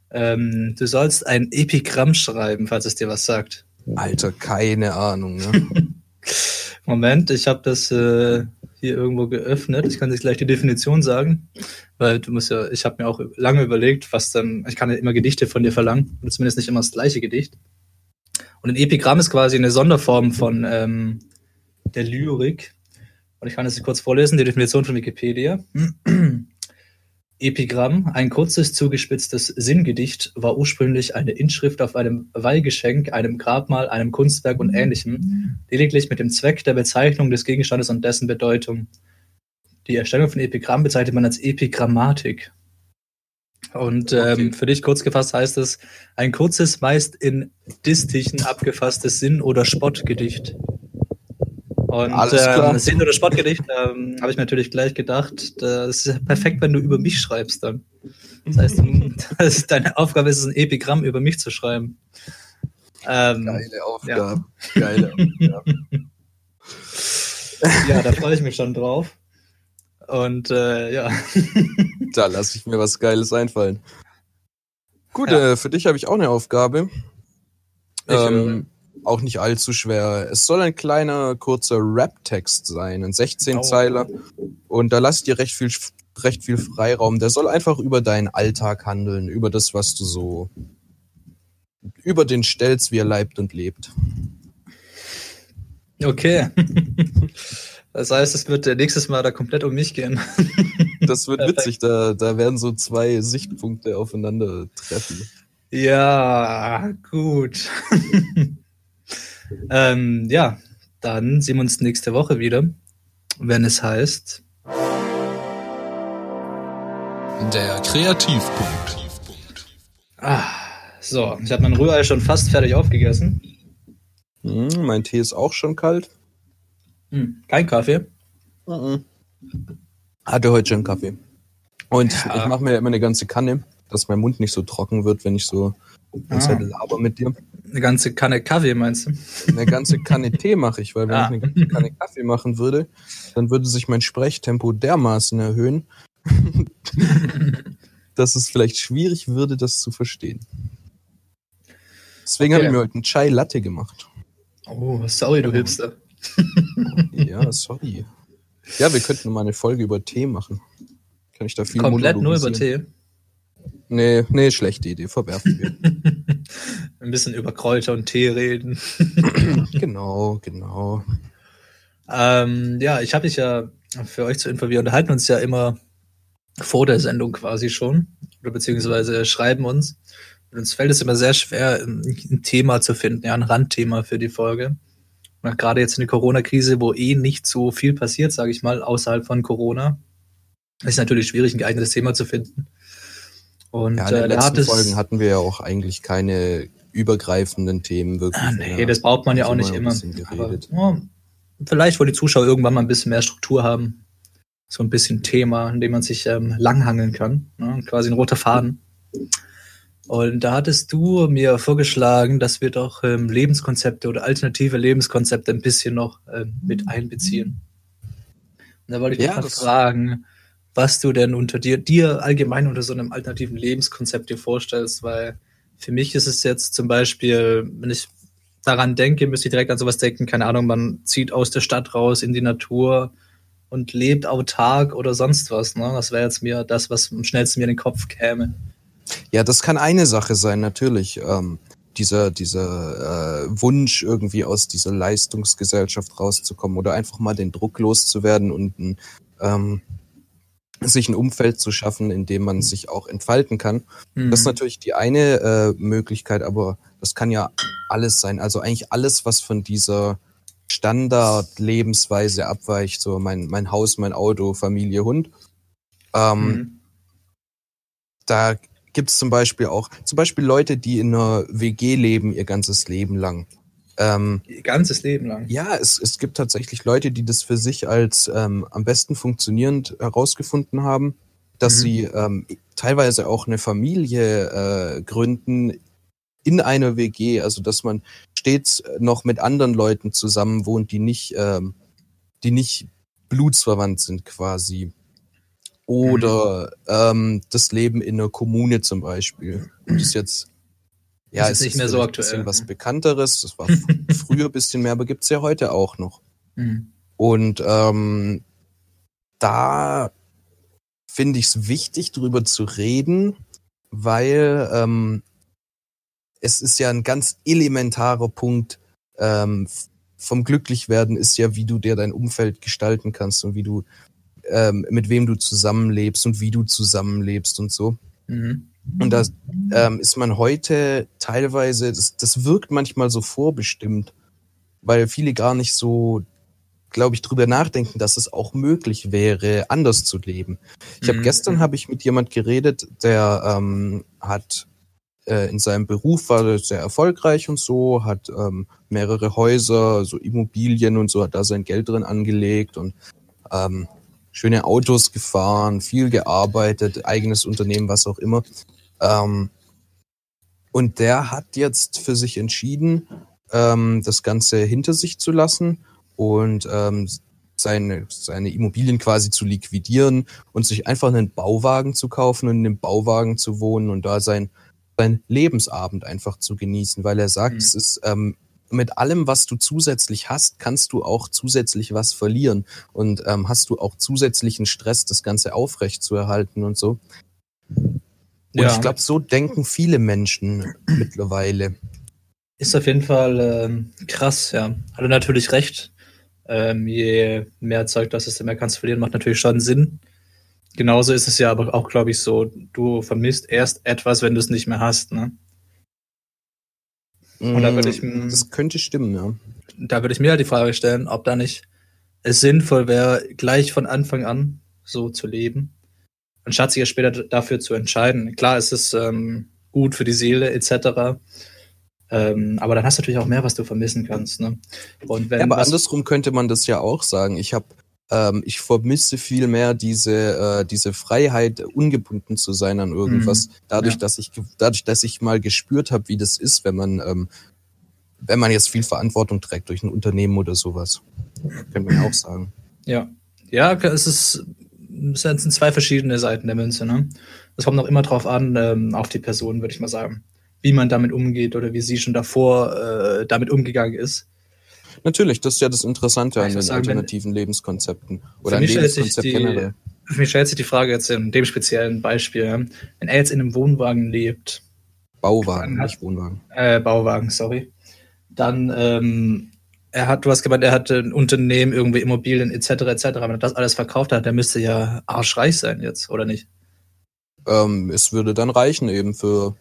Ähm, du sollst ein Epigramm schreiben, falls es dir was sagt. Alter, keine Ahnung, ne? Moment, ich habe das äh, hier irgendwo geöffnet. Ich kann dir gleich die Definition sagen, weil du musst ja, ich habe mir auch lange überlegt, was dann, ich kann ja immer Gedichte von dir verlangen, oder zumindest nicht immer das gleiche Gedicht. Und ein Epigramm ist quasi eine Sonderform von ähm, der Lyrik. Und ich kann es kurz vorlesen, die Definition von Wikipedia. Epigramm, ein kurzes, zugespitztes Sinngedicht, war ursprünglich eine Inschrift auf einem Weihgeschenk, einem Grabmal, einem Kunstwerk und ähnlichem, lediglich mit dem Zweck der Bezeichnung des Gegenstandes und dessen Bedeutung. Die Erstellung von Epigramm bezeichnet man als Epigrammatik. Und ähm, für dich kurz gefasst heißt es, ein kurzes, meist in Distichen abgefasstes Sinn- oder Spottgedicht. Und Alles klar. ähm, Sinn- oder Spottgedicht ähm, habe ich mir natürlich gleich gedacht, das ist perfekt, wenn du über mich schreibst dann. Das heißt, das deine Aufgabe ist es, ein Epigramm über mich zu schreiben. Ähm, Geile Aufgabe. Geile Aufgabe. ja, da freue ich mich schon drauf. Und äh, ja, Da lasse ich mir was Geiles einfallen. Gut, Ja. äh, für dich habe ich auch eine Aufgabe. Ich Ähm, auch nicht allzu schwer. Es soll ein kleiner, kurzer Rap-Text sein, ein 16-Zeiler. Und da lass dir recht viel, recht viel Freiraum. Der soll einfach über deinen Alltag handeln, über das, was du so, über den stellst, wie er leibt und lebt. Okay. Das heißt, es wird nächstes Mal da komplett um mich gehen. Das wird Perfekt. witzig, da, da werden so zwei Sichtpunkte aufeinandertreffen. Ja, gut. ähm, ja, dann sehen wir uns nächste Woche wieder, wenn es heißt. Der Kreativpunkt. Ah, so, ich habe mein Rührei schon fast fertig aufgegessen. Hm, mein Tee ist auch schon kalt. Hm, kein Kaffee. Hatte heute schon Kaffee. Und Ja. ich mache mir immer eine ganze Kanne, dass mein Mund nicht so trocken wird, wenn ich so eine Zeit laber mit dir. Eine ganze Kanne Kaffee, meinst du? Eine ganze Kanne Tee mache ich, weil wenn Ah. ich eine ganze Kanne Kaffee machen würde, dann würde sich mein Sprechtempo dermaßen erhöhen, dass es vielleicht schwierig würde, das zu verstehen. Deswegen Okay. habe ich mir heute einen Chai Latte gemacht. Oh, sorry, du Hipster. Ja, sorry. Ja, wir könnten mal eine Folge über Tee machen. Kann ich da viel Komplett nur über? Tee. Nee, nee, schlechte Idee, verwerfen wir. Ein bisschen über Kräuter und Tee reden. genau, genau. Ähm, ja, ich habe dich ja für euch zur Info, wir unterhalten uns ja immer vor der Sendung quasi schon. Oder beziehungsweise schreiben uns. Und uns fällt es immer sehr schwer, ein ein Thema zu finden, ja, ein Randthema für die Folge. Und gerade jetzt in der Corona-Krise, wo eh nicht so viel passiert, sage ich mal, außerhalb von Corona, ist natürlich schwierig, ein geeignetes Thema zu finden. Und Ja, in den äh, letzten Folgen hatten wir ja auch eigentlich keine übergreifenden Themen wirklich. Ah, nee, das braucht man ja auch nicht immer. Aber, ja, vielleicht, wo die Zuschauer irgendwann mal ein bisschen mehr Struktur haben. So ein bisschen Thema, an dem man sich ähm, langhangeln kann. Ne? Quasi ein roter Faden. Und da hattest du mir vorgeschlagen, dass wir doch ähm, Lebenskonzepte oder alternative Lebenskonzepte ein bisschen noch ähm, mit einbeziehen. Und da wollte ich Ja, dich fragen, was du denn unter dir, dir allgemein unter so einem alternativen Lebenskonzept dir vorstellst, weil für mich ist es jetzt zum Beispiel, wenn ich daran denke, müsste ich direkt an sowas denken, keine Ahnung, man zieht aus der Stadt raus in die Natur und lebt autark oder sonst was. Ne? Das wäre jetzt mir das, was am schnellsten mir in den Kopf käme. Ja, das kann eine Sache sein, natürlich. Ähm, dieser dieser äh, Wunsch, irgendwie aus dieser Leistungsgesellschaft rauszukommen oder einfach mal den Druck loszuwerden und ein, ähm, sich ein Umfeld zu schaffen, in dem man sich auch entfalten kann. Mhm. Das ist natürlich die eine äh, Möglichkeit, aber das kann ja alles sein. Also eigentlich alles, was von dieser Standard-Lebensweise abweicht, so mein, mein Haus, mein Auto, Familie, Hund. Ähm, Mhm. Da gibt's zum Beispiel auch, zum Beispiel Leute, die in einer WG leben ihr ganzes Leben lang. Ähm, Ihr ganzes Leben lang. ja, es, es gibt tatsächlich Leute, die das für sich als ähm, am besten funktionierend herausgefunden haben, dass Mhm. sie ähm, teilweise auch eine Familie äh, gründen in einer WG, also dass man stets noch mit anderen Leuten zusammen wohnt, die nicht, ähm, die nicht blutsverwandt sind quasi. Oder ähm, das Leben in einer Kommune zum Beispiel. Und das jetzt ja, Ist es nicht mehr so vielleicht ein aktuell, bisschen was ne? Bekannteres. Das war früher ein bisschen mehr, aber gibt's ja heute auch noch. Mhm. Und ähm, da finde ich es wichtig, drüber zu reden, weil ähm, es ist ja ein ganz elementarer Punkt ähm, vom Glücklichwerden ist ja, wie du dir dein Umfeld gestalten kannst und wie du ähm, mit wem du zusammenlebst und wie du zusammenlebst und so. Mhm. Und da ähm, ist man heute teilweise, das, das wirkt manchmal so vorbestimmt, weil viele gar nicht so, glaube ich, drüber nachdenken, dass es auch möglich wäre, anders zu leben. Ich habe Mhm. gestern habe ich mit jemand geredet, der ähm, hat äh, in seinem Beruf war sehr erfolgreich und so, hat ähm, mehrere Häuser, so Immobilien und so, hat da sein Geld drin angelegt und ähm, schöne Autos gefahren, viel gearbeitet, eigenes Unternehmen, was auch immer. Ähm, und der hat jetzt für sich entschieden, ähm, das Ganze hinter sich zu lassen und ähm, seine, seine Immobilien quasi zu liquidieren und sich einfach einen Bauwagen zu kaufen und in dem Bauwagen zu wohnen und da sein, sein Lebensabend einfach zu genießen, weil er sagt, Mhm. es ist ähm, mit allem, was du zusätzlich hast, kannst du auch zusätzlich was verlieren und ähm, hast du auch zusätzlichen Stress, das Ganze aufrecht zu erhalten und so. Und Ja. ich glaube, so denken viele Menschen mittlerweile. Ist auf jeden Fall ähm, krass, ja. Hat er natürlich recht. Ähm, je mehr Zeug das ist, desto mehr kannst du verlieren, macht natürlich schon Sinn. Genauso ist es ja aber auch, glaube ich, so, du vermisst erst etwas, wenn du es nicht mehr hast. Ne? Und da würde ich, Mm, Das könnte stimmen, ja. da würde ich mir halt die Frage stellen, ob da nicht es sinnvoll wäre, gleich von Anfang an so zu leben, anstatt sich ja später dafür zu entscheiden. Klar, es ist ähm, gut für die Seele etc. Ähm, aber dann hast du natürlich auch mehr, was du vermissen kannst. Ne? Und wenn Ja, aber andersrum könnte man das ja auch sagen. Ich habe, ähm, ich vermisse viel mehr diese äh, diese Freiheit, ungebunden zu sein an irgendwas. Dadurch, Ja. dass ich dadurch, dass ich mal gespürt habe, wie das ist, wenn man ähm, wenn man jetzt viel Verantwortung trägt durch ein Unternehmen oder sowas. Könnte man ja auch sagen. Ja. Ja, es ist, es sind zwei verschiedene Seiten der Münze, ne? Es kommt auch immer drauf an, ähm, auf die Person, würde ich mal sagen. Wie man damit umgeht oder wie sie schon davor äh, damit umgegangen ist. Natürlich, das ist ja das Interessante an den sagen, alternativen Lebenskonzepten. Oder an mich, stellt sich Lebenskonzept die, generell. für mich stellt sich die Frage jetzt in dem speziellen Beispiel, ja, wenn er jetzt in einem Wohnwagen lebt, Bauwagen, hat- nicht Wohnwagen. äh, Bauwagen, sorry, dann, ähm, er hat, du hast gemeint, er hat ein Unternehmen, irgendwie Immobilien etc. etc. Wenn er das alles verkauft hat, der müsste ja arschreich sein jetzt, oder nicht? Ähm, es würde dann reichen eben für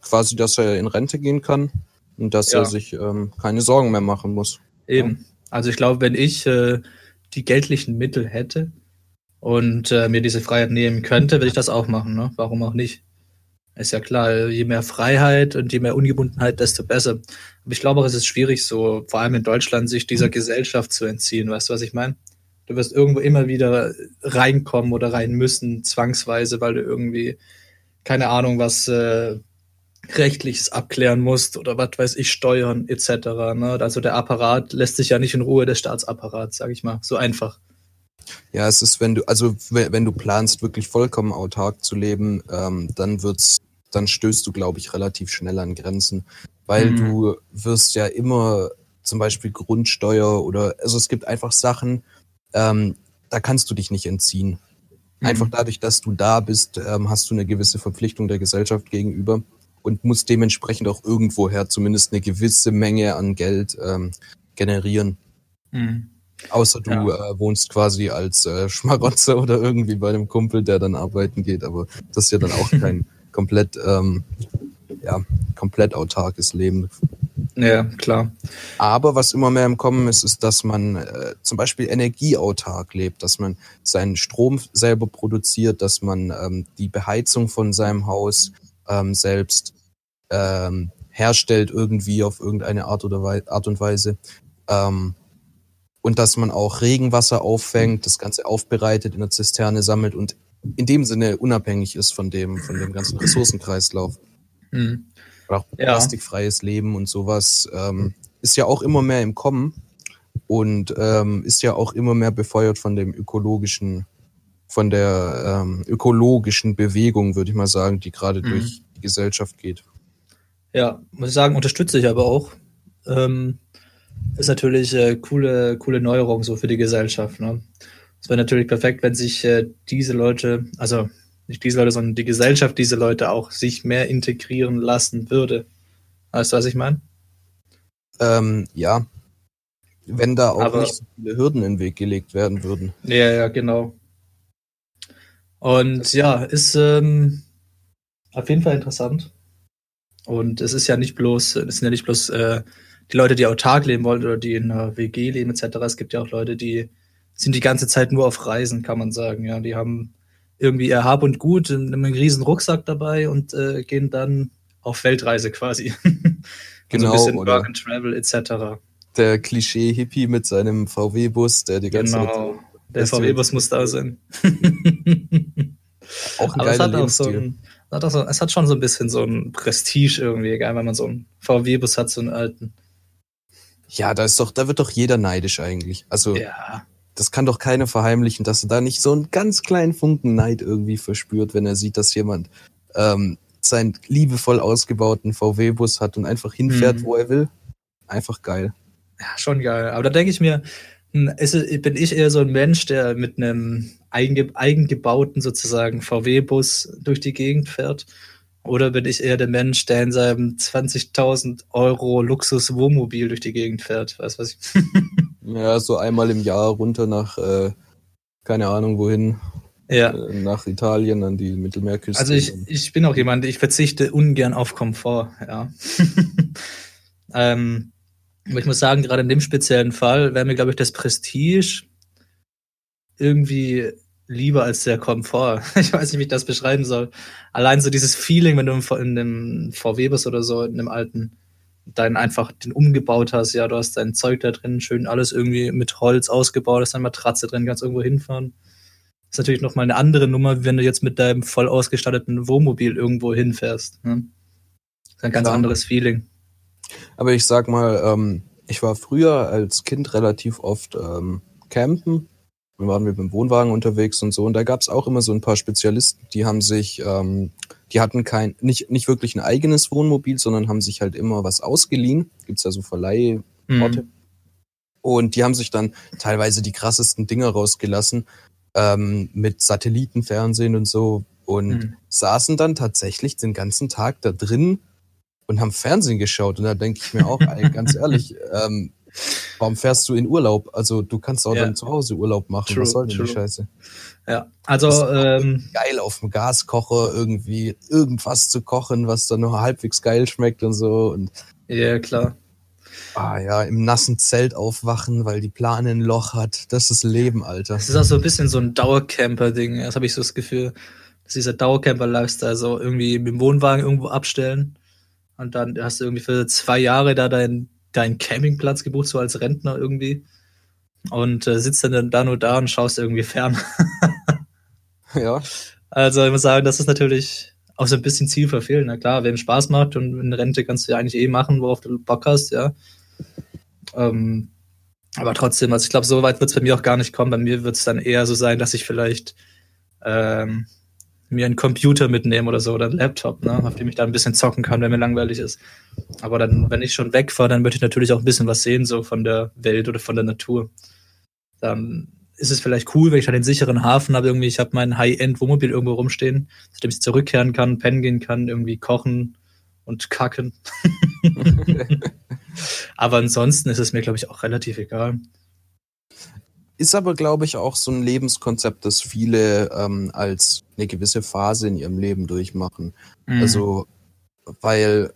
quasi, dass er in Rente gehen kann und dass Ja. er sich ähm, keine Sorgen mehr machen muss. Eben. Also ich glaube, wenn ich äh, die geldlichen Mittel hätte und äh, mir diese Freiheit nehmen könnte, würde ich das auch machen. Ne? Warum auch nicht? Ist ja klar, je mehr Freiheit und je mehr Ungebundenheit, desto besser. Aber ich glaube auch, es ist schwierig, so vor allem in Deutschland, sich dieser Gesellschaft zu entziehen. Weißt du, was ich meine? Du wirst irgendwo immer wieder reinkommen oder rein müssen, zwangsweise, weil du irgendwie, keine Ahnung, was äh, Rechtliches abklären musst oder was weiß ich, Steuern etc. Ne? Also der Apparat lässt sich ja nicht in Ruhe, der Staatsapparat, sag ich mal. So einfach. Ja, es ist, wenn du, also we- wenn du planst, wirklich vollkommen autark zu leben, ähm, dann wird's, dann stößt du, glaube ich, relativ schnell an Grenzen, weil Mhm. du wirst ja immer zum Beispiel Grundsteuer oder, also es gibt einfach Sachen, ähm, da kannst du dich nicht entziehen. Einfach Mhm. dadurch, dass du da bist, ähm, hast du eine gewisse Verpflichtung der Gesellschaft gegenüber und musst dementsprechend auch irgendwoher zumindest eine gewisse Menge an Geld ähm, generieren. Mhm. Außer du Ja. äh, wohnst quasi als äh, Schmarotzer oder irgendwie bei einem Kumpel, der dann arbeiten geht, aber das ist ja dann auch kein komplett, ähm, ja, komplett autarkes Leben. Ja, klar. Aber was immer mehr im Kommen ist, ist, dass man äh, zum Beispiel energieautark lebt, dass man seinen Strom selber produziert, dass man ähm, die Beheizung von seinem Haus ähm, selbst ähm, herstellt irgendwie auf irgendeine Art oder Wei Art und Weise. Ähm, und dass man auch Regenwasser auffängt, das Ganze aufbereitet, in der Zisterne sammelt und in dem Sinne unabhängig ist von dem, von dem ganzen Ressourcenkreislauf. Mhm. Oder auch Ja. plastikfreies Leben und sowas ähm, ist ja auch immer mehr im Kommen und ähm, ist ja auch immer mehr befeuert von dem ökologischen, von der ähm, ökologischen Bewegung, würde ich mal sagen, die gerade Mhm. durch die Gesellschaft geht. Ja, muss ich sagen, unterstütze ich aber auch. Ähm, ist natürlich äh, coole, coole Neuerung so für die Gesellschaft. Ne? Es wäre natürlich perfekt, wenn sich äh, diese Leute, also nicht diese Leute, sondern die Gesellschaft diese Leute auch sich mehr integrieren lassen würde. Weißt du, was ich meine? Ähm, ja, wenn da auch Aber- nicht so viele Hürden in den Weg gelegt werden würden. Ja, ja, genau. Und ja, ist ähm, auf jeden Fall interessant. Und es ist ja nicht bloß, es sind ja nicht bloß äh, die Leute, die autark leben wollen oder die in einer WG leben etc. Es gibt ja auch Leute, die sind die ganze Zeit nur auf Reisen, kann man sagen. Ja, die haben irgendwie ihr Hab und Gut in einem riesen Rucksack dabei und äh, gehen dann auf Weltreise quasi. Genau, Also ein bisschen oder- Work and Travel etc. Der Klischee-Hippie mit seinem VW-Bus, der die ganze Genau. Der Weißt du, VW-Bus muss da sein. auch ein Aber es geiler hat auch so Lebensstil. ein, es hat, auch so, es hat schon so ein bisschen so ein Prestige irgendwie, egal, wenn man so einen VW-Bus hat, so einen alten. ja, da ist doch, da wird doch jeder neidisch eigentlich. Also Ja. Das kann doch keiner verheimlichen, dass er da nicht so einen ganz kleinen Funken Neid irgendwie verspürt, wenn er sieht, dass jemand ähm, seinen liebevoll ausgebauten VW-Bus hat und einfach hinfährt, Mhm. wo er will. einfach geil. Ja, schon geil. Aber da denke ich mir, hm, ist, bin ich eher so ein Mensch, der mit einem eigenge, eigengebauten sozusagen VW-Bus durch die Gegend fährt? Oder bin ich eher der Mensch, der in seinem 20.000 Euro Luxus-Wohnmobil durch die Gegend fährt? Weißt du, was ich? Ja, so einmal im Jahr runter nach, äh, keine Ahnung wohin, ja. äh, nach Italien an die Mittelmeerküste. Also ich, ich bin auch jemand, ich verzichte ungern auf Komfort, ja. ähm, aber ich muss sagen, gerade in dem speziellen Fall wäre mir, glaube ich, das Prestige irgendwie lieber als der Komfort. Ich weiß nicht, wie ich das beschreiben soll. Allein so dieses Feeling, wenn du in einem VW bist oder so, in einem alten, deinen einfach den umgebaut hast, ja, du hast dein Zeug da drin, schön alles irgendwie mit Holz ausgebaut, hast eine Matratze drin, kannst irgendwo hinfahren. Das ist natürlich nochmal eine andere Nummer, wenn du jetzt mit deinem voll ausgestatteten Wohnmobil irgendwo hinfährst. Ne? Das ist ein ganz Klar. anderes Feeling. Aber ich sag mal, ähm, ich war früher als Kind relativ oft ähm, campen. Wir waren mit dem Wohnwagen unterwegs und so. Und da gab's auch immer so ein paar Spezialisten, die haben sich, ähm, die hatten kein, nicht, nicht wirklich ein eigenes Wohnmobil, sondern haben sich halt immer was ausgeliehen. Gibt's ja so Verleih, Orte. Mhm. Und die haben sich dann teilweise die krassesten Dinger rausgelassen, ähm, mit Satellitenfernsehen und so. Und Mhm. saßen dann tatsächlich den ganzen Tag da drin und haben Fernsehen geschaut. Und da denke ich mir auch, ganz ehrlich, ähm, warum fährst du in Urlaub? Also du kannst auch Ja. dann zu Hause Urlaub machen. True, Was soll denn die Scheiße? Ja, also Das- ähm, Geil auf dem Gaskocher irgendwie irgendwas zu kochen, was dann noch halbwegs geil schmeckt und so. Und ja klar. ah ja, im nassen Zelt aufwachen, weil die Plane ein Loch hat. Das ist Leben, Alter. Es ist auch so ein bisschen so ein Dauercamper-Ding. Das habe ich so das Gefühl. dass dieser Dauercamper-Lifestyle, so irgendwie mit dem Wohnwagen irgendwo abstellen und dann hast du irgendwie für zwei Jahre da deinen deinen Campingplatz gebucht, so als Rentner irgendwie und äh, sitzt dann da nur da und schaust irgendwie fern. Ja. Also ich muss sagen, das ist natürlich auch so ein bisschen Ziel verfehlen. Na klar, wem Spaß macht und in Rente kannst du ja eigentlich eh machen, worauf du Bock hast, ja. Ähm, aber trotzdem, also ich glaube, so weit wird es bei mir auch gar nicht kommen. Bei mir wird es dann eher so sein, dass ich vielleicht ähm, mir einen Computer mitnehme oder so oder einen Laptop, ne, auf dem ich da ein bisschen zocken kann, wenn mir langweilig ist. Aber dann, wenn ich schon wegfahre, dann möchte ich natürlich auch ein bisschen was sehen, so von der Welt oder von der Natur. Dann ist es vielleicht cool, wenn ich dann den sicheren Hafen habe, irgendwie, ich habe mein High-End-Wohnmobil irgendwo rumstehen, zu dem ich zurückkehren kann, pennen gehen kann, irgendwie kochen und kacken. Aber ansonsten ist es mir, glaube ich, auch relativ egal. Ist aber, glaube ich, auch so ein Lebenskonzept, das viele ähm, als eine gewisse Phase in ihrem Leben durchmachen. Mhm. Also, weil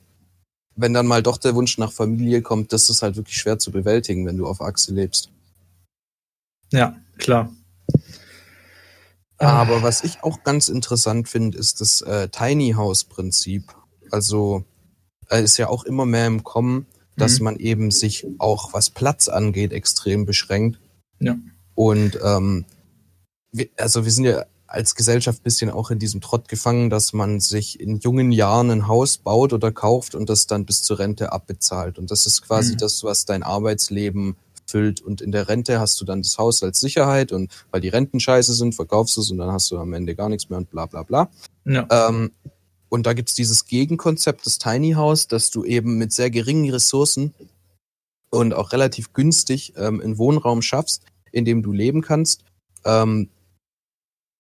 wenn dann mal doch der Wunsch nach Familie kommt, das ist halt wirklich schwer zu bewältigen, wenn du auf Achse lebst. ja, klar. Aber was ich auch ganz interessant finde, ist das äh, Tiny House Prinzip. Also äh, ist ja auch immer mehr im Kommen, dass Mhm. man eben sich auch was Platz angeht extrem beschränkt. Ja. Und ähm, wir, also wir sind ja als Gesellschaft ein bisschen auch in diesem Trott gefangen, dass man sich in jungen Jahren ein Haus baut oder kauft und das dann bis zur Rente abbezahlt. Und das ist quasi Mhm. das, was dein Arbeitsleben füllt. Und in der Rente hast du dann das Haus als Sicherheit und weil die Renten scheiße sind, verkaufst du es und dann hast du am Ende gar nichts mehr und bla bla bla. ja. Ähm, und da gibt's dieses Gegenkonzept des Tiny House, dass du eben mit sehr geringen Ressourcen und auch relativ günstig ähm, einen Wohnraum schaffst, in dem du leben kannst. Ähm,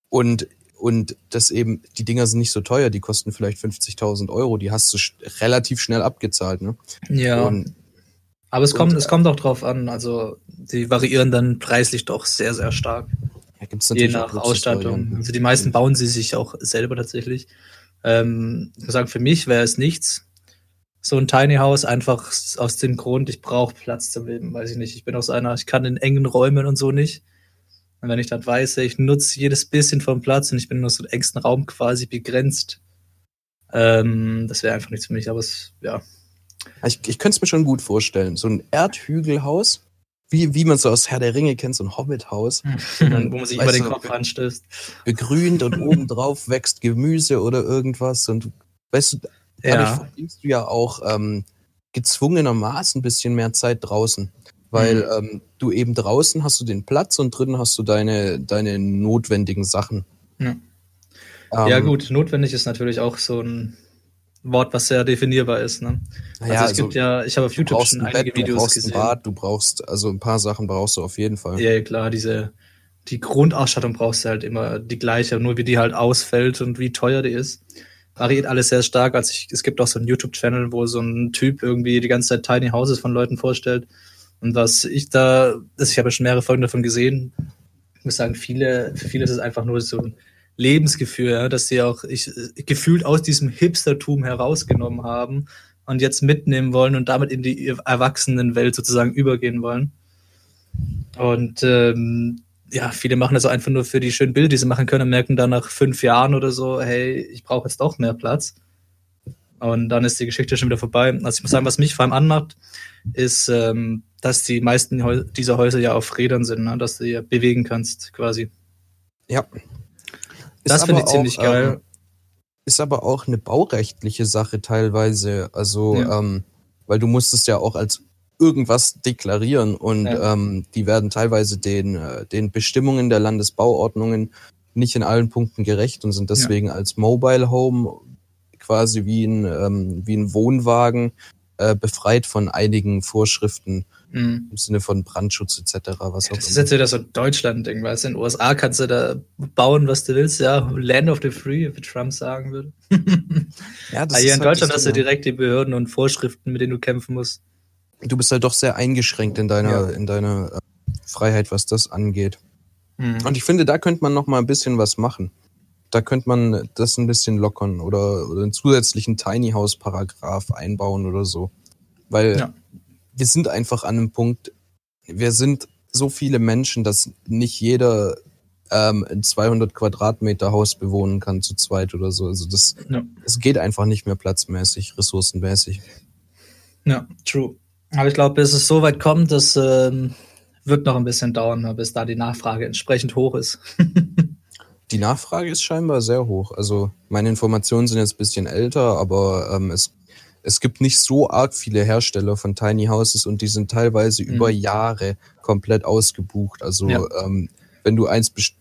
und, und das eben, die Dinger sind nicht so teuer, die kosten vielleicht 50.000 Euro, die hast du sch relativ schnell abgezahlt. Ne? ja. Und Aber es kommt, und, es kommt auch drauf an. Also, die variieren dann preislich doch sehr, sehr stark. ja, gibt's Je natürlich nach auch Ausstattung. Also die meisten bauen sie sich auch selber tatsächlich. Ähm, ich muss sagen, für mich wäre es nichts. So ein Tiny House einfach aus dem Grund, ich brauche Platz zum Leben, weiß ich nicht. Ich bin auch so einer, ich kann in engen Räumen und so nicht. Und wenn ich dann weiß, ich nutze jedes bisschen vom Platz und ich bin nur so im engsten Raum quasi begrenzt, ähm, das wäre einfach nichts für mich. Aber es, ja, Ich, ich könnte es mir schon gut vorstellen. So ein Erdhügelhaus, wie, wie man so aus Herr der Ringe kennt, so ein Hobbithaus. wo man sich immer den Kopf anstößt. begrünt und obendrauf wächst Gemüse oder irgendwas. Und weißt du, dadurch Ja. verbringst du ja auch ähm, gezwungenermaßen ein bisschen mehr Zeit draußen. Weil Mhm. ähm, du eben draußen hast du den Platz und drinnen hast du deine, deine notwendigen Sachen. Ja. Ähm, Ja, gut, notwendig ist natürlich auch so ein Wort, was sehr definierbar ist. Ne? Also es gibt ja, ich habe auf du YouTube schon ein einige Bett, du Videos brauchst gesehen. ein Bad, du brauchst, also ein paar Sachen brauchst du auf jeden Fall. Ja, klar, diese, die Grundausstattung brauchst du halt immer die gleiche, nur wie die halt ausfällt und wie teuer die ist. Variiert alles sehr stark. Also ich, es gibt auch so einen YouTube-Channel, wo so ein Typ irgendwie die ganze Zeit Tiny Houses von Leuten vorstellt. Und was ich da, das, ich habe schon mehrere Folgen davon gesehen, ich muss sagen, viele, für viele ist es einfach nur so ein Lebensgefühl, ja, dass sie auch ich, gefühlt aus diesem Hipstertum herausgenommen haben und jetzt mitnehmen wollen und damit in die Erwachsenenwelt sozusagen übergehen wollen. Und ähm, ja, viele machen das einfach nur für die schönen Bilder, die sie machen können und merken dann nach fünf Jahren oder so, hey, ich brauche jetzt doch mehr Platz. Und dann ist die Geschichte schon wieder vorbei. Also ich muss sagen, was mich vor allem anmacht, ist, ähm, dass die meisten Häu dieser Häuser ja auf Rädern sind, ne? dass du ja bewegen kannst quasi. Ja. Das finde ich ziemlich auch, geil. Ähm, ist aber auch eine baurechtliche Sache teilweise. Also, Ja. ähm, weil du musst es ja auch als irgendwas deklarieren und Ja. ähm, die werden teilweise den, äh, den Bestimmungen der Landesbauordnungen nicht in allen Punkten gerecht und sind deswegen als Mobile Home quasi wie ein, ähm, wie ein Wohnwagen äh, befreit von einigen Vorschriften Mhm. im Sinne von Brandschutz etc. Was auch Das ist jetzt wieder so Deutschland-Ding, weißt du? In den USA kannst du da bauen, was du willst, ja. Land of the Free, wie Trump sagen würde. Ja, das Aber hier ist in halt Deutschland hast du ja. direkt die Behörden und Vorschriften, mit denen du kämpfen musst. Du bist halt doch sehr eingeschränkt in deiner, Ja. in deiner äh, Freiheit, was das angeht. Mhm. Und ich finde, da könnte man noch mal ein bisschen was machen. Da könnte man das ein bisschen lockern oder, oder einen zusätzlichen Tiny House Paragraph einbauen oder so. Weil Ja. wir sind einfach an einem Punkt, wir sind so viele Menschen, dass nicht jeder ähm, ein 200 Quadratmeter Haus bewohnen kann zu zweit oder so. Also das, Ja. es geht einfach nicht mehr platzmäßig, ressourcenmäßig. Ja, true. Aber ich glaube, bis es so weit kommt, das ähm, wird noch ein bisschen dauern, ne, bis da die Nachfrage entsprechend hoch ist. Die Nachfrage ist scheinbar sehr hoch. Also meine Informationen sind jetzt ein bisschen älter, aber ähm, es, es gibt nicht so arg viele Hersteller von Tiny Houses und die sind teilweise Mhm. über Jahre komplett ausgebucht. Also Ja. ähm, wenn du eins best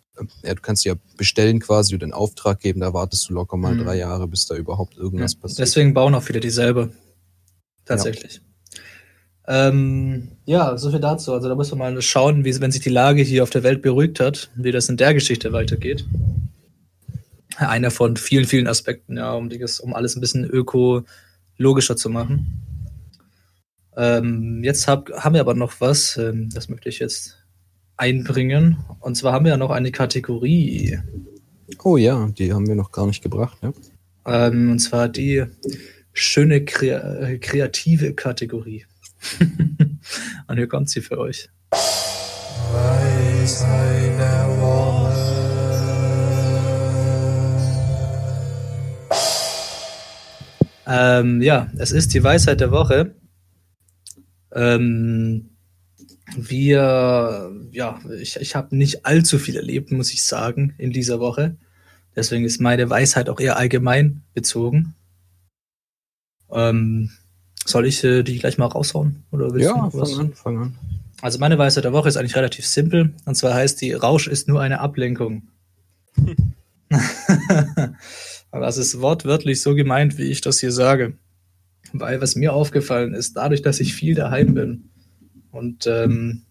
ja, du kannst ja bestellen quasi oder den Auftrag geben, da wartest du locker mal Mhm. drei Jahre, bis da überhaupt irgendwas Ja, passiert. Deswegen bauen auch viele dieselbe. Tatsächlich. Ähm, ja, so viel dazu. Also da muss man mal schauen, wie, wenn sich die Lage hier auf der Welt beruhigt hat, wie das in der Geschichte weitergeht. Einer von vielen, vielen Aspekten, ja, um, das, um alles ein bisschen ökologischer zu machen. Ähm, jetzt hab, haben wir aber noch was, ähm, das möchte ich jetzt einbringen. Und zwar haben wir ja noch eine Kategorie. Oh ja, die haben wir noch gar nicht gebracht. Ja? Ähm, und zwar die schöne krea äh, kreative Kategorie. und hier kommt sie für euch. Ähm, ja, es ist die Weisheit der Woche. Ähm, wir, ja, ich, ich habe nicht allzu viel erlebt, muss ich sagen, in dieser Woche. Deswegen ist meine Weisheit auch eher allgemein bezogen. Ähm, soll ich äh, die gleich mal raushauen? Oder willst du Ja, was? fang an, fang an. Also meine Weisheit der Woche ist eigentlich relativ simpel. Und zwar heißt die, Rausch ist nur eine Ablenkung. Aber das ist wortwörtlich so gemeint, wie ich das hier sage. Weil was mir aufgefallen ist, dadurch, dass ich viel daheim bin und ähm,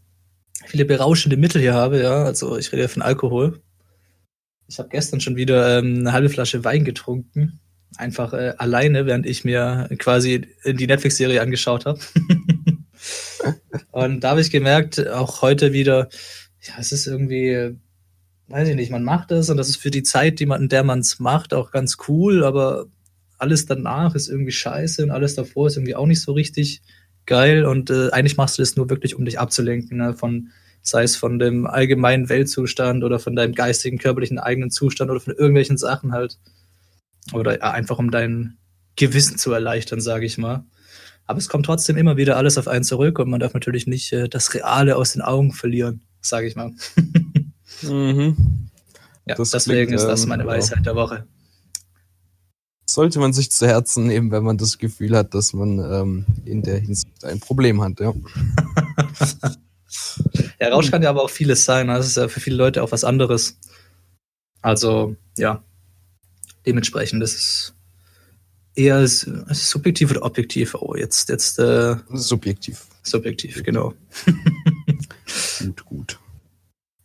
viele berauschende Mittel hier habe, ja, also ich rede ja von Alkohol. Ich habe gestern schon wieder ähm, eine halbe Flasche Wein getrunken. Einfach äh, alleine, während ich mir quasi die Netflix-Serie angeschaut habe. Und da habe ich gemerkt, auch heute wieder, ja, es ist irgendwie, weiß ich nicht, man macht es und das ist für die Zeit, die man, in der man es macht, auch ganz cool, aber alles danach ist irgendwie scheiße und alles davor ist irgendwie auch nicht so richtig geil und äh, eigentlich machst du das nur wirklich, um dich abzulenken, ne, von, sei es von dem allgemeinen Weltzustand oder von deinem geistigen, körperlichen eigenen Zustand oder von irgendwelchen Sachen halt. Oder ja, einfach um dein Gewissen zu erleichtern, sage ich mal. Aber es kommt trotzdem immer wieder alles auf einen zurück und man darf natürlich nicht äh, das Reale aus den Augen verlieren, sage ich mal. Mhm. Ja, Das deswegen klingt, ist das ähm, meine ja. Weisheit der Woche. Sollte man sich zu Herzen nehmen, wenn man das Gefühl hat, dass man ähm, in der Hinsicht ein Problem hat. Ja. Ja, Rausch kann ja aber auch vieles sein. ne? Das ist ja für viele Leute auch was anderes. Also, ja. Dementsprechend ist es eher subjektiv oder objektiv? Oh, jetzt, jetzt äh, Subjektiv. subjektiv, genau. Gut, gut.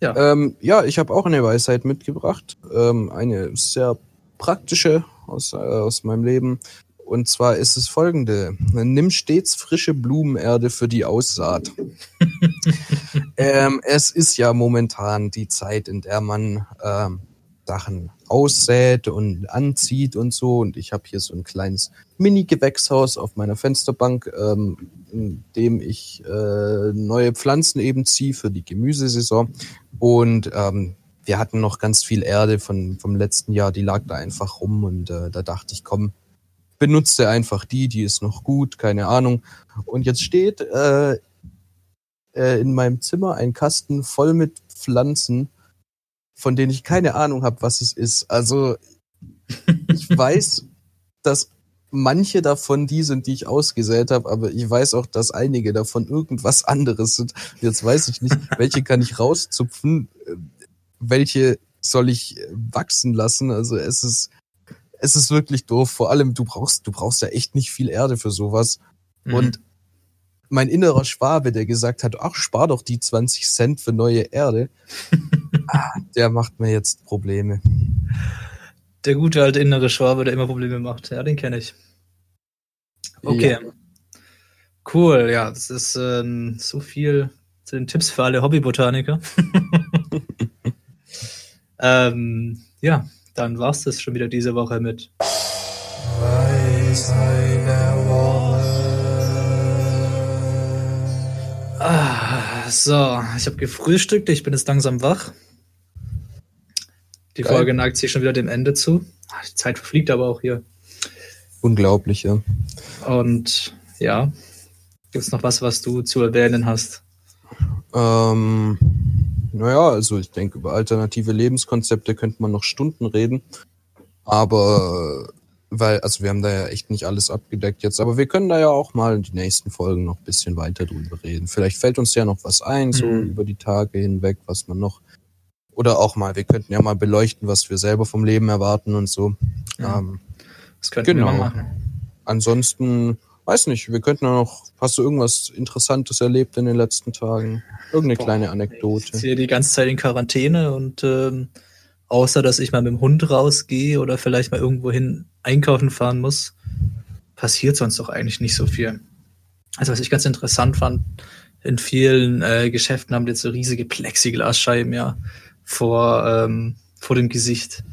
Ja. Ähm, ja, ich habe auch eine Weisheit mitgebracht. Ähm, eine sehr praktische aus, äh, aus meinem Leben. Und zwar ist es folgende. Nimm stets frische Blumenerde für die Aussaat. ähm, es ist ja momentan die Zeit, in der man ähm, Sachen aussät und anzieht und so. Und ich habe hier so ein kleines Mini-Gewächshaus auf meiner Fensterbank, ähm, in dem ich äh, neue Pflanzen eben ziehe für die Gemüsesaison. Und ähm, wir hatten noch ganz viel Erde von, vom letzten Jahr, die lag da einfach rum und äh, da dachte ich, komm, benutze einfach die, die ist noch gut, keine Ahnung. Und jetzt steht äh, äh, in meinem Zimmer ein Kasten voll mit Pflanzen, von denen ich keine Ahnung habe, was es ist. Also ich weiß, dass manche davon die sind, die ich ausgesät habe, aber ich weiß auch, dass einige davon irgendwas anderes sind. Jetzt weiß ich nicht, welche kann ich rauszupfen, äh, welche soll ich äh, wachsen lassen. Also es ist, es ist wirklich doof. Vor allem, du brauchst, du brauchst ja echt nicht viel Erde für sowas. Mhm. Und mein innerer Schwabe, der gesagt hat, ach, spar doch die 20 Cent für neue Erde, ah, der macht mir jetzt Probleme. Der gute alte innere Schwabe, der immer Probleme macht. Ja, den kenne ich. Okay. Cool, ja, das ist ähm, so viel zu den Tipps für alle Hobbybotaniker. ähm, ja, dann war's das schon wieder diese Woche mit. Ah, so, ich habe gefrühstückt, ich bin jetzt langsam wach. Die Geil. Folge neigt sich schon wieder dem Ende zu. Ah, Die Zeit verfliegt aber auch hier. Unglaublich, ja. Und ja, gibt's noch was, was du zu erwähnen hast? Ähm, naja, also ich denke, über alternative Lebenskonzepte könnte man noch Stunden reden. Aber, weil, also wir haben da ja echt nicht alles abgedeckt jetzt, aber wir können da ja auch mal in die nächsten Folgen noch ein bisschen weiter drüber reden. Vielleicht fällt uns ja noch was ein, so Mhm. über die Tage hinweg, was man noch, oder auch mal, wir könnten ja mal beleuchten, was wir selber vom Leben erwarten und so. Ja. Ähm, Das könnten wir Genau. mal machen. ansonsten, weiß nicht, wir könnten ja noch, hast du irgendwas Interessantes erlebt in den letzten Tagen? Irgendeine Boah, kleine Ich Anekdote? sehe die ganze Zeit in Quarantäne und ähm, außer dass ich mal mit dem Hund rausgehe oder vielleicht mal irgendwohin einkaufen fahren muss, passiert sonst doch eigentlich nicht so viel. Also was ich ganz interessant fand, in vielen äh, Geschäften haben die jetzt so riesige Plexiglasscheiben ja vor, ähm, vor dem Gesicht,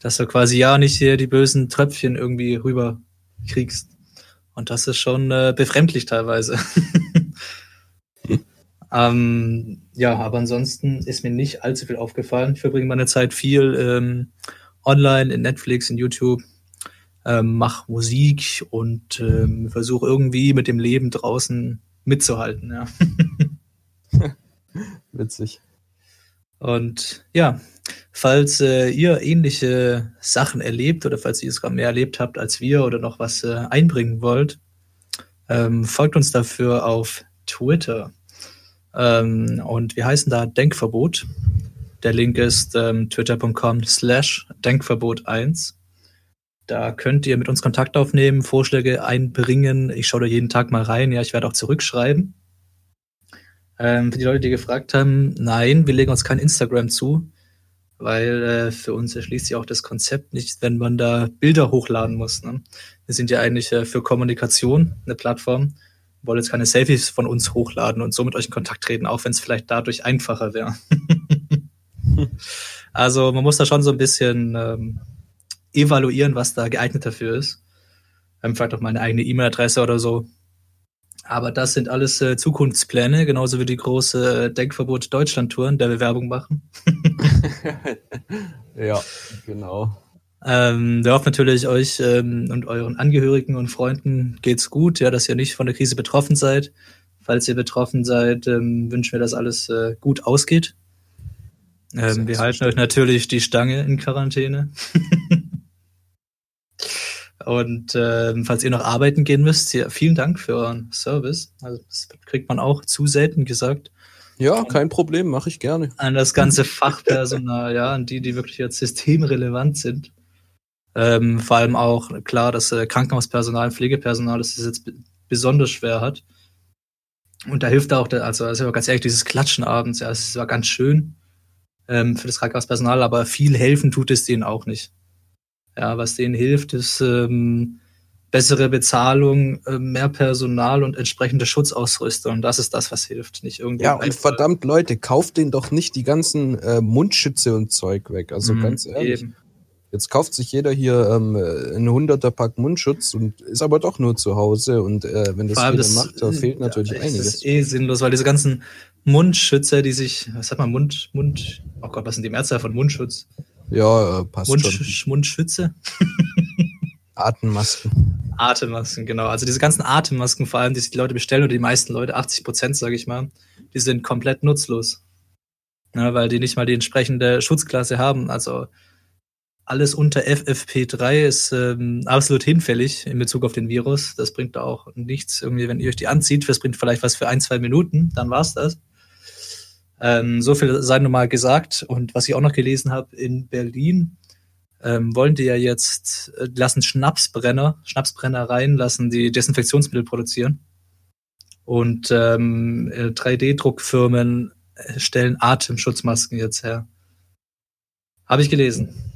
dass du quasi ja nicht hier die bösen Tröpfchen irgendwie rüber kriegst. Und das ist schon äh, befremdlich teilweise. ähm, ja, aber ansonsten ist mir nicht allzu viel aufgefallen. Ich verbringe meine Zeit viel ähm, online, in Netflix, in YouTube, ähm, mach Musik und ähm, versuche irgendwie mit dem Leben draußen mitzuhalten. Ja. Witzig. Und ja, falls äh, ihr ähnliche Sachen erlebt oder falls ihr sogar mehr erlebt habt als wir oder noch was äh, einbringen wollt, ähm, folgt uns dafür auf Twitter. Ähm, und wir heißen da Denkverbot. Der Link ist ähm, twitter.com slash Denkverbot1. Da könnt ihr mit uns Kontakt aufnehmen, Vorschläge einbringen. Ich schaue da jeden Tag mal rein. Ja, ich werde auch zurückschreiben. Ähm, für die Leute, die gefragt haben, nein, wir legen uns kein Instagram zu, weil äh, für uns erschließt sich auch das Konzept nicht, wenn man da Bilder hochladen muss. Ne? Wir sind ja eigentlich äh, für Kommunikation eine Plattform, Wollen jetzt keine Selfies von uns hochladen und so mit euch in Kontakt treten, auch wenn es vielleicht dadurch einfacher wäre. also man muss da schon so ein bisschen ähm, evaluieren, was da geeignet dafür ist. Ähm, vielleicht auch mal eine eigene E-Mail-Adresse oder so. Aber das sind alles äh, Zukunftspläne, genauso wie die große Denkverbot Deutschland-Tour, in der wir Werbung machen. ja, genau. Ähm, wir hoffen natürlich, euch ähm, und euren Angehörigen und Freunden geht's gut, ja, dass ihr nicht von der Krise betroffen seid. Falls ihr betroffen seid, ähm, wünschen wir, dass alles äh, gut ausgeht. Ähm, wir halten euch natürlich die Stange in Quarantäne. Und ähm, falls ihr noch arbeiten gehen müsst, ja, vielen Dank für euren Service. Also das kriegt man auch zu selten gesagt. Ja, kein Problem, mache ich gerne. An das ganze Fachpersonal, ja, an die, die wirklich jetzt systemrelevant sind. Ähm, vor allem auch klar, dass äh, Krankenhauspersonal, Pflegepersonal das jetzt besonders schwer hat. Und da hilft auch, der, also, also ganz ehrlich, dieses Klatschen abends, ja, es war ganz schön ähm, für das Krankenhauspersonal, aber viel helfen tut es denen auch nicht. Ja, was denen hilft, ist ähm, bessere Bezahlung, äh, mehr Personal und entsprechende Schutzausrüstung. Das ist das, was hilft, nicht irgendwie. Ja, und verdammt Leute, kauft denen doch nicht die ganzen äh, Mundschütze und Zeug weg. Also Mhm, ganz ehrlich. eben. Jetzt kauft sich jeder hier ähm, ein hunderter Pack Mundschutz und ist aber doch nur zu Hause. Und äh, wenn das jeder das, macht, da fehlt natürlich ja, Das einiges. ist eh sinnlos, weil diese ganzen Mundschützer, die sich, was sagt man, Mund, Mund, oh Gott, was sind die Mehrzahl von Mundschutz? Ja, äh, passt schon. Mund, Mundschütze? Atemmasken. Atemmasken, genau. Also diese ganzen Atemmasken, vor allem, die sich die Leute bestellen, oder die meisten Leute, 80 Prozent, sage ich mal, die sind komplett nutzlos. Ja, weil die nicht mal die entsprechende Schutzklasse haben. Also alles unter FFP3 ist ähm, absolut hinfällig in Bezug auf den Virus. Das bringt auch nichts. Irgendwie, wenn ihr euch die anzieht, das bringt vielleicht was für ein, zwei Minuten, dann war's das. Ähm, so viel sei nun mal gesagt. Und was ich auch noch gelesen habe, in Berlin ähm, wollen die ja jetzt, äh, lassen Schnapsbrenner, Schnapsbrennereien lassen die Desinfektionsmittel produzieren. Und ähm, äh, 3D-Druckfirmen äh, stellen Atemschutzmasken jetzt her. Habe ich gelesen.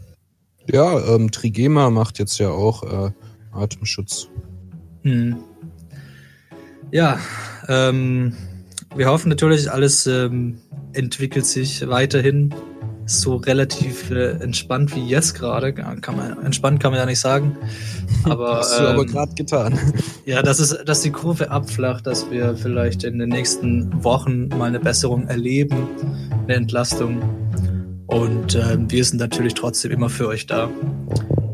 Ja, ähm, Trigema macht jetzt ja auch äh, Atemschutz. Hm. Ja, ähm, wir hoffen natürlich, alles ähm, entwickelt sich weiterhin so relativ äh, entspannt wie jetzt gerade. Kann man, entspannt kann man ja nicht sagen. Aber, Hast du aber ähm, gerade getan. Ja, dass, es, dass die Kurve abflacht, dass wir vielleicht in den nächsten Wochen mal eine Besserung erleben, eine Entlastung. Und ähm, wir sind natürlich trotzdem immer für euch da.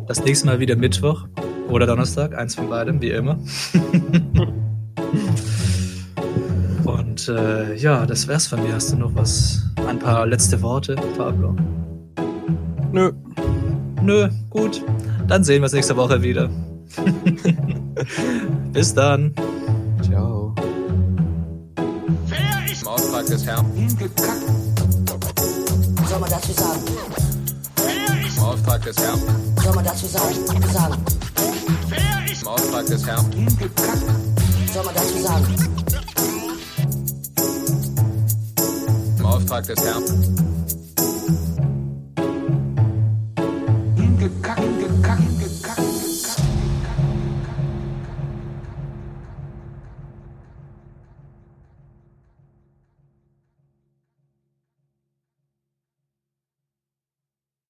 Das nächste Mal wieder Mittwoch oder Donnerstag, eins von beidem, wie immer. Und äh, ja, das wär's von mir. Hast du noch was? Ein paar letzte Worte, Pablo? Nö. Nö, gut. Dann sehen wir uns nächste Woche wieder. Bis dann. Ciao. Im Auftrag des Herrn. soll man dazu sagen? Im Auftrag des Herrn. Soll man dazu sagen? sagen? Im Auftrag des Herrn. Soll man dazu sagen? Im Auftrag des Herrn. Hingekackt, hingekackt.